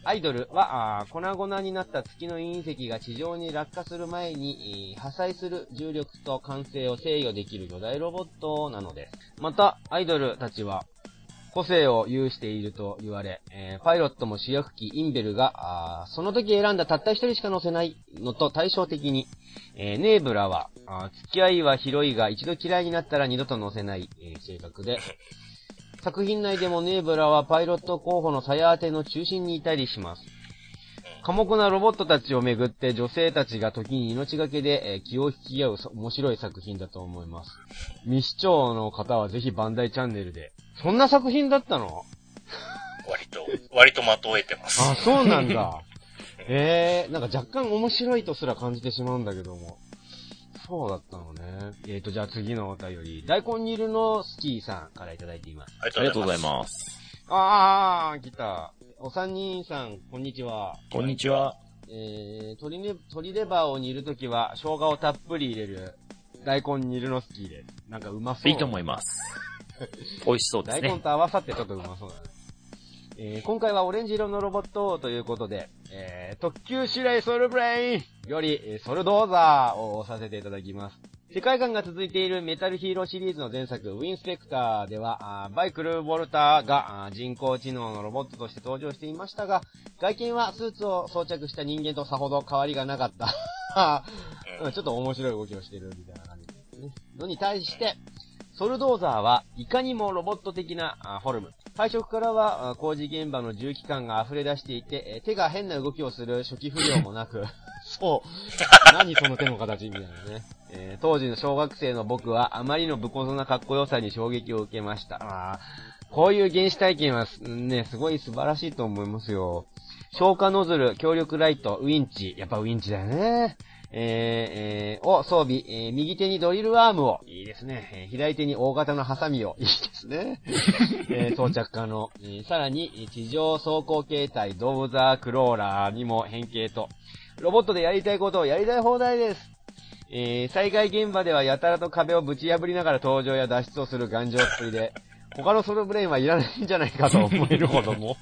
アイドルは、粉々になった月の隕石が地上に落下する前に、破砕する重力と慣性を制御できる巨大ロボットなのです。また、アイドルたちは、個性を有していると言われ、えーパイロットも主役機インベルが、その時選んだたった一人しか乗せないのと対照的に、えーネーブラは、付き合いは広いが一度嫌いになったら二度と乗せない、えー性格で、作品内でもネーブラはパイロット候補の鞘当ての中心にいたりします。寡黙なロボットたちをめぐって女性たちが時に命がけで、えー気を引き合うそ面白い作品だと思います。未視聴の方はぜひバンダイチャンネルで。そんな作品だったの？割と、割と的を得てます。あ、そうなんだ。え <laughs> えー、なんか若干面白いとすら感じてしまうんだけども。そうだったのね。えーと、じゃあ次のお便り。大根にいるのスキーさんからいただいています。ありありがとうございす。ます。あー、来た。お三人さん、こんにちは。こんにちは。えー、鶏ね、鶏レバーを煮るときは、生姜をたっぷり入れる、大根煮るの好きです。なんかうまそう。いいと思います。<laughs> 美味しそうですね。大根と合わさってちょっとうまそうだね。えー、今回はオレンジ色のロボットということで、えー、特急指令ソルブレインより、えーソルドーザーを推させていただきます。世界観が続いているメタルヒーローシリーズの前作、ウィンスペクターでは、バイクル、ウォルターが人工知能のロボットとして登場していましたが、外見はスーツを装着した人間とさほど変わりがなかった。うん <laughs> ちょっと面白い動きをしてるみたいな感じですね。のに対して、ソルドーザーはいかにもロボット的なあフォルム。配色からはあ工事現場の重機感が溢れ出していて、えー手が変な動きをする初期不良もなく、<laughs> そう。<laughs> 何その手の形みたいなね。えー当時の小学生の僕はあまりの武骨なかっこよさに衝撃を受けました。あーこういう原始体験はすね、すごい素晴らしいと思いますよ。消火ノズル、強力ライト、ウィンチ。やっぱウィンチだよね。えー、えー、を装備、えー右手にドリルアームを。いいですね。えー左手に大型のハサミを。<laughs> いいですね。えー装着可能。えーさらに、えー地上走行形態、ドーザークローラーにも変形と。ロボットでやりたいことをやりたい放題です。えー災害現場ではやたらと壁をぶち破りながら登場や脱出をする頑丈っぷりで、他のソロブレインはいらないんじゃないかと思えるほども、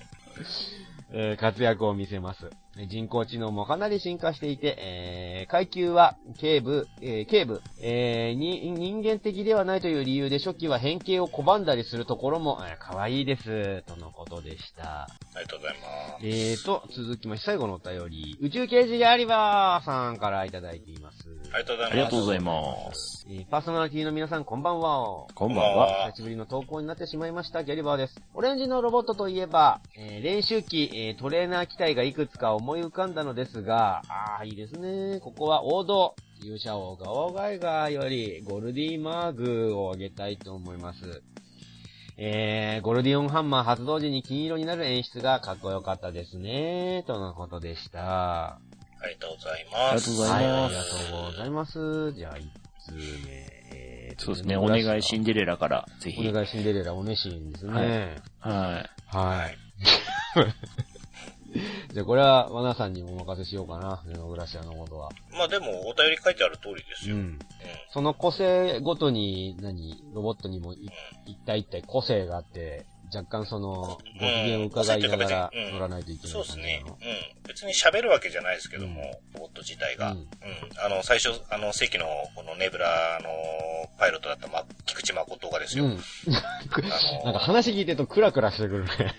<laughs> えー活躍を見せます。えー人工知能もかなり進化していて、えー階級は、警部、えー警部、えーに、人間的ではないという理由で初期は変形を拒んだりするところも、えー可愛いです、とのことでした。ありがとうございます。えーと、続きまして最後のお便り、宇宙刑事ギャリバーさんからいただいています。ありがとうございます。ありがとうございます。えーパーソナリティの皆さんこんばんは。こんばんは。久しぶりの投稿になってしまいました、ギャリバーです。オレンジのロボットといえば、えー練習機、えートレーナー機体がいくつか思い浮かんだのですが、あー、いいですね。ここは王道、勇者王ガオガイガーよりゴルディマーグをあげたいと思います。えー、ゴルディオンハンマー発動時に金色になる演出がかっこよかったですね、とのことでした。ありがとうございあります。がとうございはい、あますりがとうございます。じゃあ、一通目。えーとそうですね。お願いシンデレラから、ぜひ。お願いシンデレラおねしんですね。はい。はい。<laughs> <laughs> じゃあこれは、ワナさんにお任せしようかな、ネノグラシアのことは。まあでも、お便り書いてある通りですよ。うん。うん。その個性ごとに、何、ロボットにもい一体一体個性があって、若干その、ご機嫌を伺いながらうん乗らないといけないそうですね。うん。別に喋るわけじゃないですけども、うんロボット自体が。ううんん。あの、最初、あの、正規の、このネブラのパイロットだった、ま、菊池誠がですよ。うん。<laughs> なんか話聞いてるとクラクラしてくるね。<laughs>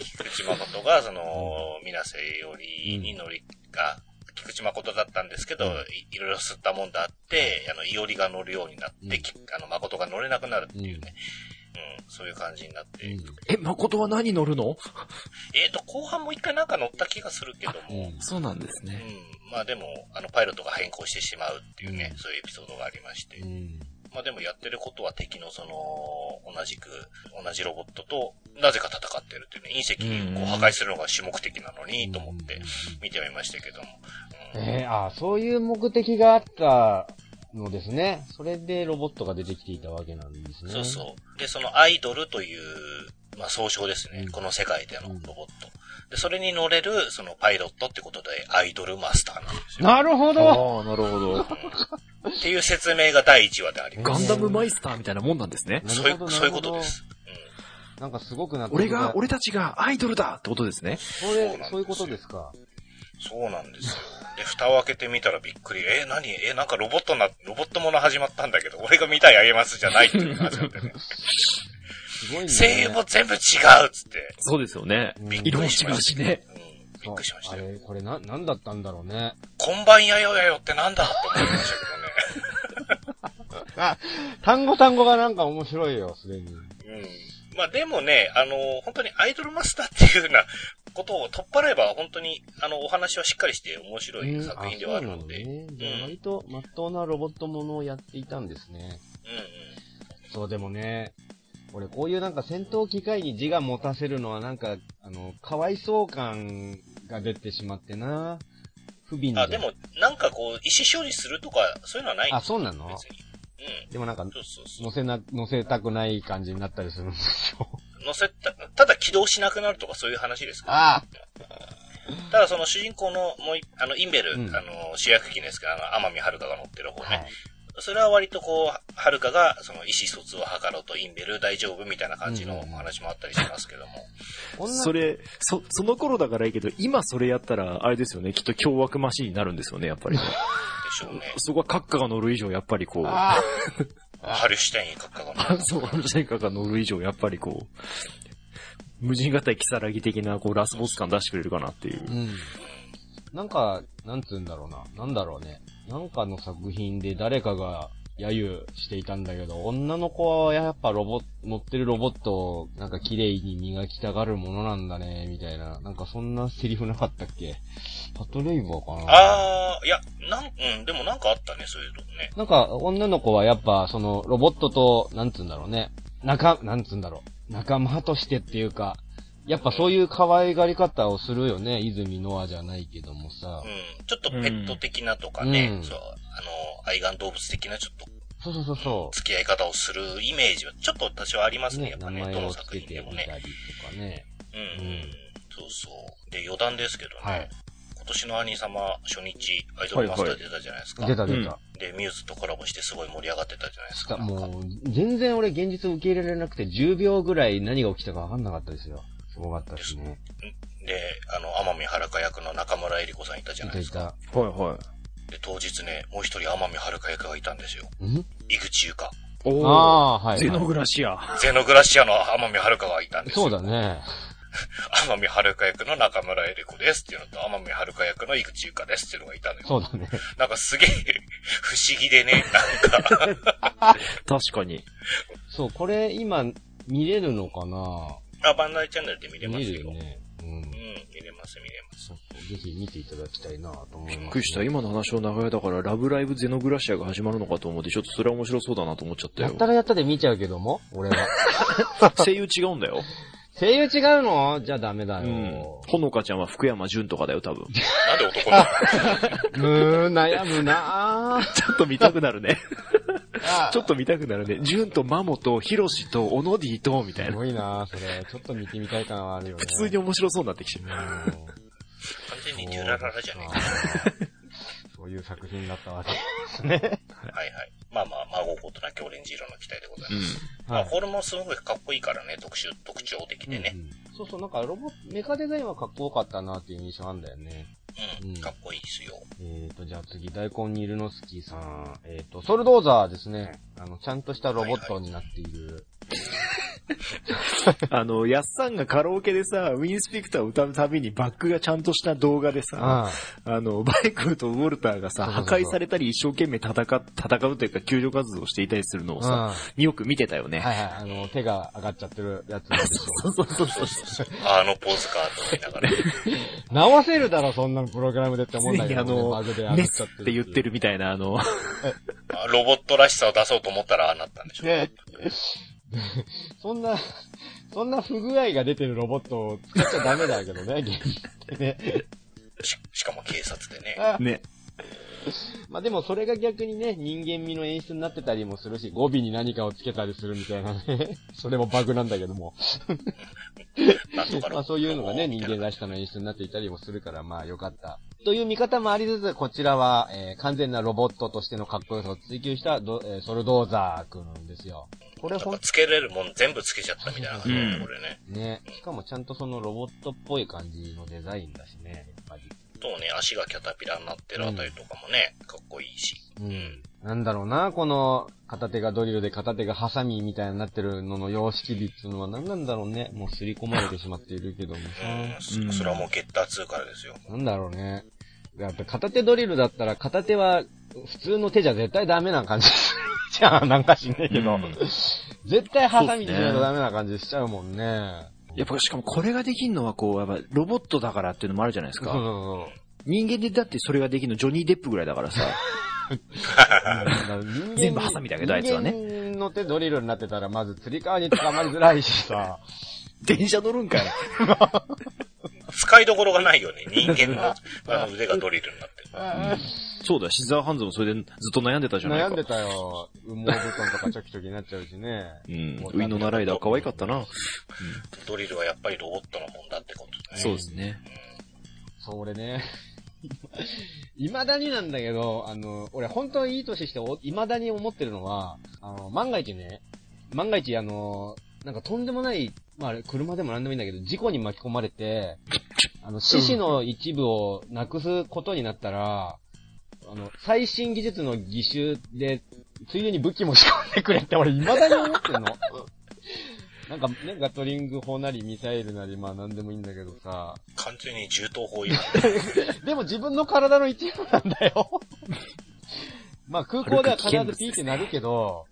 菊池誠が、その、水瀬よりに乗りが、菊池誠だったんですけど、うんいいろいろ吸ったもんだって、あの、いおりが乗るようになって、あの、誠が乗れなくなるっていうね。うん、そういう感じになって。うんえ、誠は何乗るの？えっ、と、後半も一回なんか乗った気がするけども、うんそうなんですうね。ん。まあでも、あの、パイロットが変更してしまうっていうね、うんそういうエピソードがありまして。うん。まあでもやってることは敵のその、同じく、同じロボットと、なぜか戦ってるっていうね、隕石を破壊するのが主目的なのに、と思って見てみましたけども。うんえー、あそういう目的があったのですね。それでロボットが出てきていたわけなんですね。そうそう。で、そのアイドルという、まあ総称ですね。うんこの世界でのうんロボット。で、それに乗れる、そのパイロットってことで、アイドルマスターなんですよ。なるほどああ、なるほど。<laughs> っていう説明が第1話であります。ガンダムマイスターみたいなもんなんですね。そういう、なるほどそういうことです。なんかすごくなって俺が、俺たちがアイドルだってことですね。それ、そういうことですか。そうなんですよ。で、蓋を開けてみたらびっくり。え、何？え、なんかロボットな、ロボットもの始まったんだけど、俺が見たいあげますじゃないっていうのが始まってね。すごいね。声優も全部違うっつって。そうですよね。うんびっく色も違りしまし。うしたね。うん。びっくりしましたよ。あれ、これな、なんだったんだろうね。こんばんやよやよってなんだって思いましたけどね。<laughs> あ、単語単語がなんか面白いよ、すでに。うん。まあでもね、あの、本当にアイドルマスターっていうようなことを取っ払えば、本当に、あの、お話はしっかりして面白い作品ではあるので。ね。じゃあ割と、まっとうなロボットものをやっていたんですね。うん。そう、でもね、俺こういうなんか戦闘機械に自我持たせるのはなんか、あの、かわいそう感が出てしまってな。不憫だ。あ、でも、なんかこう、意思表示するとか、そういうのはないんあ、ですそうなの？別に。うん。でもなんか、そうそうそう。乗せな、乗せたくない感じになったりするんですよ。乗せた、ただ起動しなくなるとかそういう話ですけど。あただその主人公の、もうい、あの、インベル、うんあの、主役機ですけど、あの、天海遥が乗ってる方ね。はい。それは割とこう、はるかが、その意思疎通を図ろうと、インベル大丈夫みたいな感じのお話もあったりしますけども。こんなそれ、そ、その頃だからいいけど、今それやったら、あれですよね、きっと凶悪マシンになるんですよね、やっぱり。<laughs> でしょうね。そこは閣下が乗る以上、やっぱりこう、あ <laughs> ハルシュタイン閣下が乗る。そう、陛下が乗る以上、やっぱりこう、無人型キサラギ的な、こう、ラスボス感出してくれるかなっていうー。うん。なんか、なんつうんだろうな。なんだろうね。なんかの作品で誰かが揶揄していたんだけど、女の子はやっぱロボ乗ってるロボットをなんか綺麗に磨きたがるものなんだね、みたいな。なんかそんなセリフなかったっけ？パトレイバーかな？あー、いや、なん、うん、でもなんかあったね、そういうのね。なんか、女の子はやっぱ、その、ロボットと、なんつうんだろうね。仲、なんつうんだろう。仲間としてっていうか、やっぱそういう可愛がり方をするよね。泉ノアじゃないけどもさ。うん。ちょっとペット的なとかね、うんそう、あの、愛玩動物的なちょっとそうそうそうそ付き合い方をするイメージはちょっと私はありまう。すね、やっぱね、名どの作前をつけ品でもね。とかね。うん、うん。そうそう。で、余談ですけどね、はい。今年の兄様初日アイドルマスター出たじゃないですか。出た出た。で、ミューズとコラボしてすごい盛り上がってたじゃないですか。もう、全然俺現実を受け入れられなくて、10秒ぐらい何が起きたか分かんなかったですよ。すごかったですね。で、あの、天海遥役の中村江里子さんいたじゃないですか。た。はいはで、当日ね、もう一人天海遥役がいたんですよ。ん？井口優香。い。おー。ああー、はい。ゼノグラシア。ゼノグラシアの天海遥がいたんですよ。そうだね。<laughs> 天海遥役の中村江里子ですっていうのと、天海遥役の井口優香ですっていうのがいたのよ。そうだね。なんかすげえ <laughs> 不思議でね、なんか、<laughs> 確かに。そう、これ今見れるのかな？あ、バンダイチャンネルで見れますよ。見れるよね。うんうん、。見れます、見れます。ぜひ見ていただきたいなと思います、びっくりした。今の話の流れだから、ラブライブゼノグラシアが始まるのかと思って、ちょっとそれは面白そうだなと思っちゃったよやっ。たらやったで見ちゃうけども、俺は。<laughs> 声優違うんだよ。声優違うの？じゃあダメだうんよ。。ほのかちゃんは福山潤とかだよ、多分。なんで男なの？うーん、悩むなぁ。<laughs> ちょっと見たくなるね。あちょっと見たくなるね。潤とマモとヒロシとオノディと、みたいな。すごいなぁ、それ。ちょっと見てみたい感はあるよね。普通に面白そうになってきてる。うん。完全にデュラララじゃねえか。そういう作品だったわけですね。はいはい。まあまあ、孫ことなきオレンジ色の機体でございます。まあ、はい。これもすごいかっこいいからね、特殊、特徴的でね。うんうんそうそう、なんかロボ、メカデザインはかっこよかったなっていう印象あんだよね。うん、うんかっこいいですよ。えーと、じゃあ次、大根ニルノスキーさん。えーと、ソルドーザーですね。あの、ちゃんとしたロボットになっている。<laughs> あの、やっさんがカラオケでさ、ウィンスペクターを歌うたびにバックがちゃんとした動画でさ、ああの、バイクとウォルターがさ、破そうそうそう壊されたり一生懸命戦う、戦うというか救助活動をしていたりするのをさ、よく見てたよね。はいはい、あの、手が上がっちゃってるやつなんでしょそうそうそうそう。あのポーズかと思いながら。<laughs> 直せるだろ、そんなのプログラムでって思うんだけど、ね、あのバグで上がっってるって言ってるみたいな、あの、<laughs> あロボットらしさを出そうと思ったらああなったんでしょう。ね。<laughs> そんな、そんな不具合が出てるロボットを使っちゃダメだけどね、現実ってね。ししかも警察でね。あね。まあでもそれが逆にね、人間味の演出になってたりもするし、語尾に何かをつけたりするみたいなね。<laughs> それもバグなんだけども。<laughs> まあそういうのがね、人間らしさの演出になっていたりもするから、まあよかった。という見方もありつつ、こちらは、えー完全なロボットとしてのかっこよさを追求したド、えーソルドーザーくんですよ。これほんつけれるもん全部つけちゃったみたいな感じだね、うんこれね。ね、しかもちゃんとそのロボットっぽい感じのデザインだしね、やっぱり。とね、足がキャタピラになってるあたりとかもね、かっこいいし。うん。なんだろうな、この、片手がドリルで片手がハサミみたいになってるのの様式美っていうのは何なんだろうね。もう刷り込まれてしまっているけどもさ。<laughs> うん、そそれはもうゲッター2からですよ。なんだろうね。やっぱ片手ドリルだったら片手は普通の手じゃ絶対ダメな感じじゃあなんかしんねえけど。うん絶対ハサミでしないとダメな感じしちゃうもんね。やっぱしかもこれができるのはこう、やっぱロボットだからっていうのもあるじゃないですそうそうか。そう。人間でだってそれができるのジョニー・デップぐらいだからさ。<laughs> 全部ハサミだけどあいつはね人間の手ドリルになってたらまず釣り革に捕まりづらいしさ。電車乗るんかい。<laughs> 使いどころがないよね。人間のあの腕がドリルになってる。そうだ、シザーハンズもそれでずっと悩んでたじゃないか。悩んでたよ。羽毛布団とかチョキチョキになっちゃうしね。うん。ウィノナライダー可愛かったな。ドリルはやっぱりロボットのもんだってことね。そうですね。そう、俺ね。<laughs> 未だになんだけど、あの、俺本当にいい年してお、未だに思ってるのは、あの、万が一ね、万が一あの、なんかとんでもない、まああれ、車でもなんでもいいんだけど、事故に巻き込まれて、あの、獅子の一部をなくすことになったら、あの、最新技術の義手で、ついでに武器も仕込んでくれって俺未だに思ってんの。<laughs> なんかね、ガトリング砲なりミサイルなり、まあなんでもいいんだけどさ、完全に銃刀法違反。<laughs> でも自分の体の一部なんだよ。<laughs> まあ空港では必ずピーってなるけど、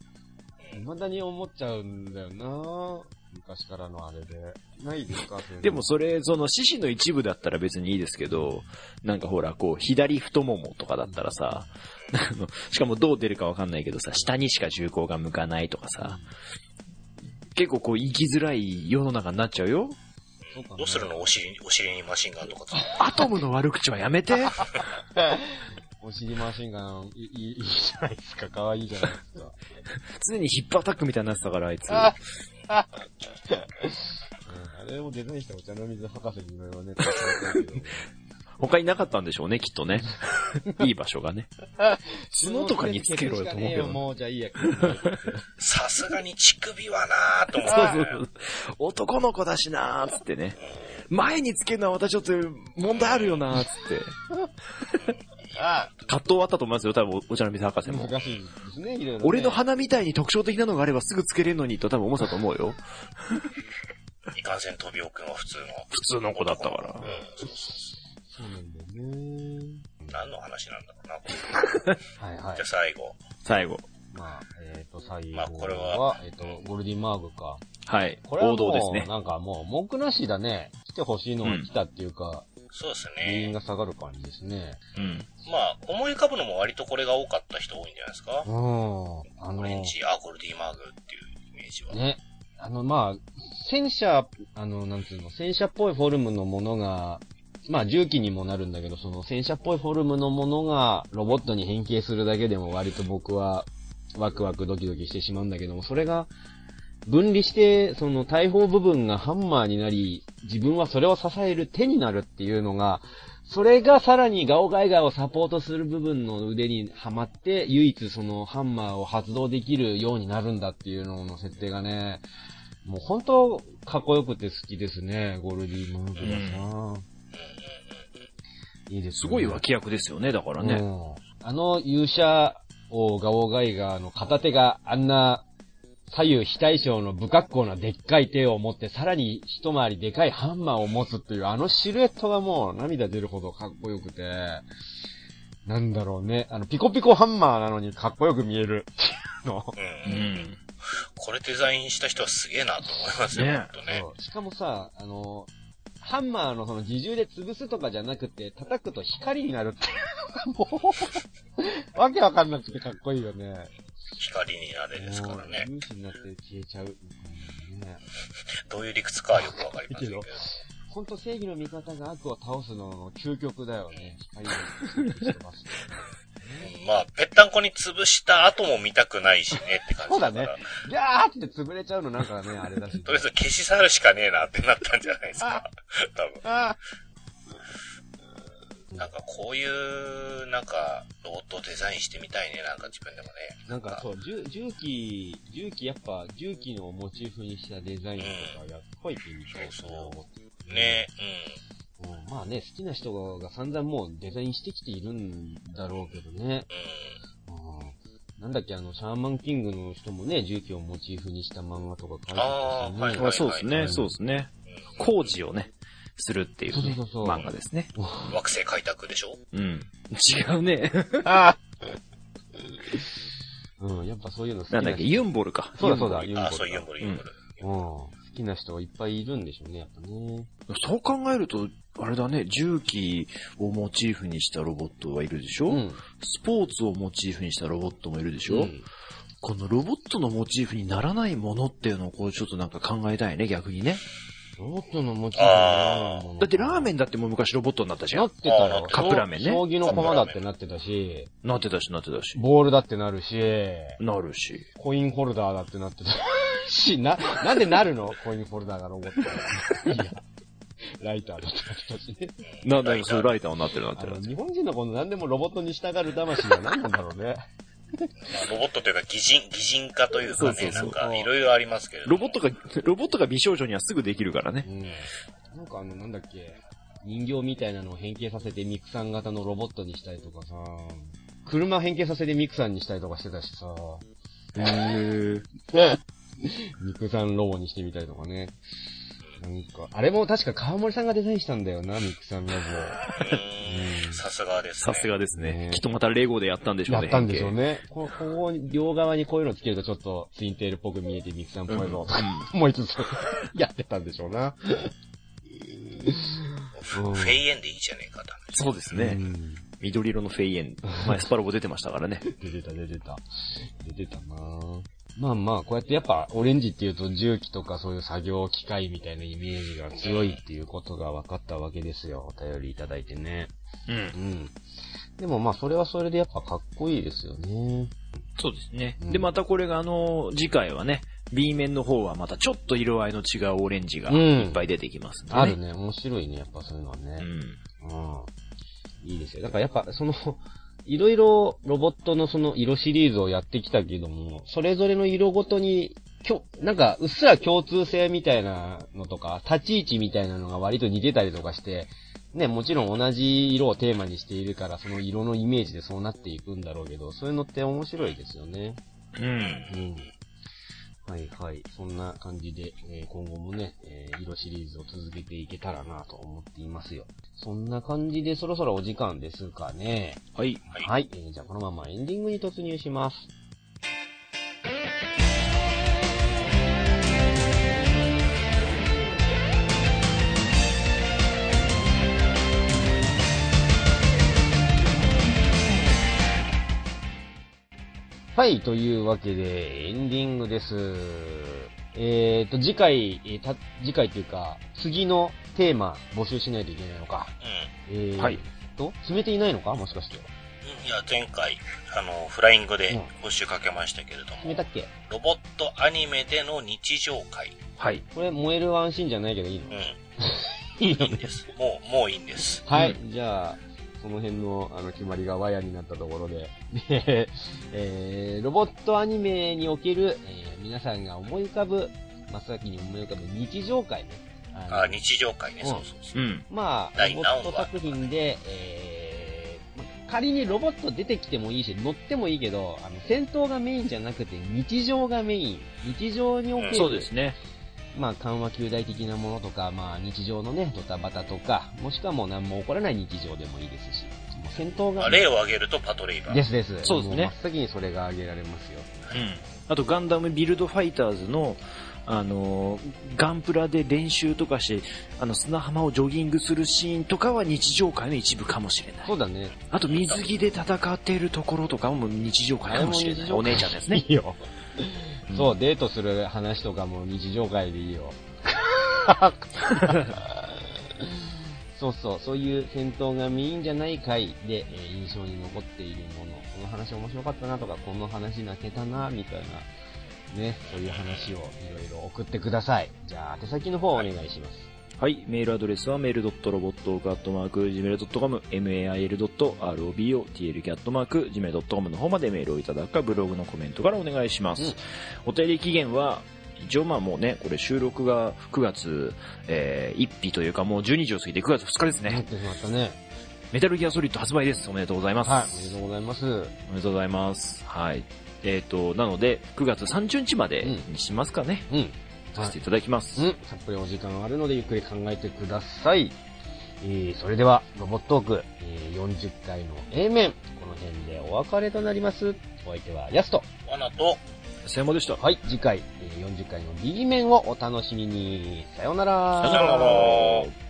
未だに思っちゃうんだよな昔からのあれで。ないですか？<laughs> でもそれ、その獅子の一部だったら別にいいですけど、なんかほら、こう、左太ももとかだったらさ、あのしかもどう出るかわかんないけどさ、下にしか銃口が向かないとかさ、結構こう、生きづらい世の中になっちゃうよ。どうするの？お尻に、お尻にマシンガンとかつ <laughs> アトムの悪口はやめて。<laughs> お尻マシンガン、いい、いいいいじゃないですか。可愛いじゃないですか。常にヒップアタックみたいになってたから、あいつ。あれをデザインしたお茶の水博士にいろいろね、書かれてるけど他になかったんでしょうね、きっとね。<laughs> いい場所がね。角とかにつけろよと思うけどねもうじゃあいいや。<laughs> さすがに乳首はなぁと思そうって、そうそう。男の子だしなーっつってね。前につけるのはまたちょっと問題あるよなーっつって。あ葛藤あったと思いますよ、多分お茶の水博士も。難しいですね、いろいろ、ね。俺の鼻みたいに特徴的なのがあればすぐつけれるのにと多分思ってたと思うよ。いかんせん飛びおくんは普通の。普通の子だったからうん。そうそうそそうなんだよね。う何の話なんだろうな、これはいはいじゃあ。最後。最後。まあ、えっ、と、最後まあこれはは、えっ、と、ゴールディンマーグか。はい。これはもう王道ですね。なんかもう、文句なしだね。来てほしいのが来たっていうか、そうですね。原因が下がる感じですね。うん。まあ、思い浮かぶのも割とこれが多かった人多いんじゃないですかう。ん。あの、オレンジ、あ、ゴールディマーグっていうイメージは。ね。あの、まあ、戦車、あの、なんつうの、戦車っぽいフォルムのものが、まあ、重機にもなるんだけど、その戦車っぽいフォルムのものがロボットに変形するだけでも割と僕はワクワクドキドキしてしまうんだけども、それが分離して、その大砲部分がハンマーになり、自分はそれを支える手になるっていうのが、それがさらにガオガイガーをサポートする部分の腕にはまって、唯一そのハンマーを発動できるようになるんだっていうのの設定がね、もう本当かっこよくて好きですね、ゴールディムーブがさ。いいですね。すごい脇役ですよね、だからね。うんあの勇者王ガオガイガーの片手があんな左右非対称の不格好なでっかい手を持って、さらに一回りでかいハンマーを持つっていう、あのシルエットがもう涙出るほどかっこよくて、なんだろうね。あの、ピコピコハンマーなのにかっこよく見えるっていうの。うん。うん。これデザインした人はすげえなと思いますよ、ねほんとね。しかもさ、あの、ハンマーのその自重で潰すとかじゃなくて、叩くと光になるっていうのがもう、<laughs> わけわかんなくてかっこいいよね。光になれですからね。粒子になって消えちゃう。うんね、どういう理屈かはよくわかりませんけど。ほんと正義の味方が悪を倒すのの究極だよね。<laughs> 光をしてます、まあ、ぺったんこに潰した後も見たくないしねって感じ。そうだね。ギャーって潰れちゃうのなんかね、あれだし。とりあえず消し去るしかねえなってなったんじゃないですか。多分。あなんかこういう、なんか、ロボットをデザインしてみたいね、なんか自分でもね。なんかそう、重重機、重機やっぱ、重機のモチーフにしたデザインとかやっぱりいですねそうそう思ってね、うん、まあね、好きな人が散々もうデザインしてきているんだろうけどね。うん、うん。うんなんだっけ、あの、シャーマンキングの人もね、重機をモチーフにした漫画とか書いてたしね。あーはいまあそうですね、はいそうですね。工事をね、するっていうねそうそうそう漫画ですね。惑星開拓でしょ？うん。違うね。<laughs> あうん、やっぱそういうの好きななんだっけ、ユンボルか。そうだそうだ、ユンユンボルあ、そう、ユンボル、ユンボル。うん。好きな人いっぱいいるんでしょうね、やっぱね。そう考えると、あれだね、重機をモチーフにしたロボットがいるでしょ、うん。スポーツをモチーフにしたロボットもいるでしょ、うんこのロボットのモチーフにならないものっていうのをこうちょっとなんか考えたいね、逆にね。ロボットのモチーフになるものだってラーメンだってもう昔ロボットになったじゃんなっ。てたよ。カップラーメンね将棋の駒だってなってたし、なってたしなってたし。ボールだってなるし、なるし。コインホルダーだってなってたし、な、なんでなるの？コインホルダーがロボット。いや、ライターだったしね。なんだよ、そう、ライターになってるなってる。日本人のこの何でもロボットに従う魂は何なんだろうね。まあロボットというか擬人、擬人化というかね、そうそうそうなんかいろいろありますけれども。ロボットが、ロボットが美少女にはすぐできるからね。うん。なんかあの、なんだっけ、人形みたいなのを変形させてミクさん型のロボットにしたりとかさ、車変形させてミクさんにしたりとかしてたしさ、へー。<laughs> ミクさんロボにしてみたりとかね。なんか、あれも確か川森さんがデザインしたんだよな、ミクさんロボ。うーんさすがですね。さすがですねね。きっとまたレゴでやったんでしょうね。やったんでしょうね。ね。こここ両側にこういうのつけるとちょっとツインテールっぽく見えてミクさんっぽいぞ、う <laughs> 思いつつ、<laughs> やってたんでしょうな。フェイエンでいいじゃねえかと。そうですね。うん緑色のフェイエン。前スパロボ出てましたからね。出てた、出てた。出てたなぁまあまあ、こうやってやっぱ、オレンジっていうと重機とかそういう作業機械みたいなイメージが強いっていうことが分かったわけですよ。お便りいただいてね。うん。うん。でもまあ、それはそれでやっぱかっこいいですよね。そうですね。うんで、またこれがあの、次回はね、B 面の方はまたちょっと色合いの違うオレンジがうんいっぱい出てきますんでね。あるね。面白いね。やっぱそういうのはね。うん。うん。いいですよ。だからやっぱ、その、いろいろロボットのその色シリーズをやってきたけども、それぞれの色ごとに、きょ、なんか、うっすら共通性みたいなのとか、立ち位置みたいなのが割と似てたりとかして、ね、もちろん同じ色をテーマにしているから、その色のイメージでそうなっていくんだろうけど、そういうのって面白いですよね。うん。うん。はいはい。そんな感じで、えー今後もね、えー色シリーズを続けていけたらなと思っていますよ。そんな感じでそろそろお時間ですかね。はい。はいはい。えーじゃあこのままエンディングに突入します。はい、というわけで、エンディングです。えーと、次回、えーた、次回というか、次のテーマ募集しないといけないのか。うえーはい。と、決めていないのか？もしかして。ん。いや、前回、あの、フライングで募集かけましたけれども、決めたっけ？ロボットアニメでの日常会。はい。これ、燃える安心じゃないけどいいの？うん。<laughs> いいいいんです。もう、もういいんです。はい、じゃあ、その辺の、あの、決まりがワイヤになったところで、<laughs> でえー、ロボットアニメにおける、えー、皆さんが思い浮かぶ、真っ先に思い浮かぶ日常会ね。あ日常会ね。うんそうそうそうう。ん。まあ、第ロボット作品で、えー、ま仮にロボット出てきてもいいし、乗ってもいいけど、あの、戦闘がメインじゃなくて、日常がメイン。日常における、そうですね。まあ、緩和球大的なものとか、まあ、日常のね、ドタバタとか、もしくはもう何も起こらない日常でもいいですし、もう戦闘が、まあ、例を挙げるとパトレイバー。ですです。そうですねも真っ先にそれが挙げられますよ。うん。あと、ガンダムビルドファイターズの、あのーガンプラで練習とかして、あの、砂浜をジョギングするシーンとかは日常会の一部かもしれない。そうだね。あと、水着で戦っているところとかも日常会かもしれない。お姉ちゃんですね。いいよ。うんそう、デートする話とかも日常会でいいよ。<laughs> そうそう、そういう戦闘がメインじゃない回で、えー印象に残っているもの、この話面白かったなとか、この話泣けたな、みたいな、ね、そういう話をいろいろ送ってください。じゃあ、宛先の方お願いします。はい。メールアドレスはメールドットロボットカットマーク gmail.com、mail.robotlk ジメドットコムの方までメールをいただくか、ブログのコメントからお願いします。うんお便り期限は、一応まあもうね、これ収録が9月、えー、1日というかもう12時を過ぎて9月2日ですね。なってしまったね。メタルギアソリッド発売です。おめでとうございます。はい、おめでとうございます。おめでとうございます。はい。えっ、と、なので、9月30日までにしますかね。うん。させていただきます。うん、たっぷりお時間あるのでゆっくり考えてください。えー、それでは、ロボットーク、えー、40回の A 面、この辺でお別れとなります。お相手はヤスト。罠と、さよまでした。はい、次回、えー40回の B 面をお楽しみに。さようなら。さよなら。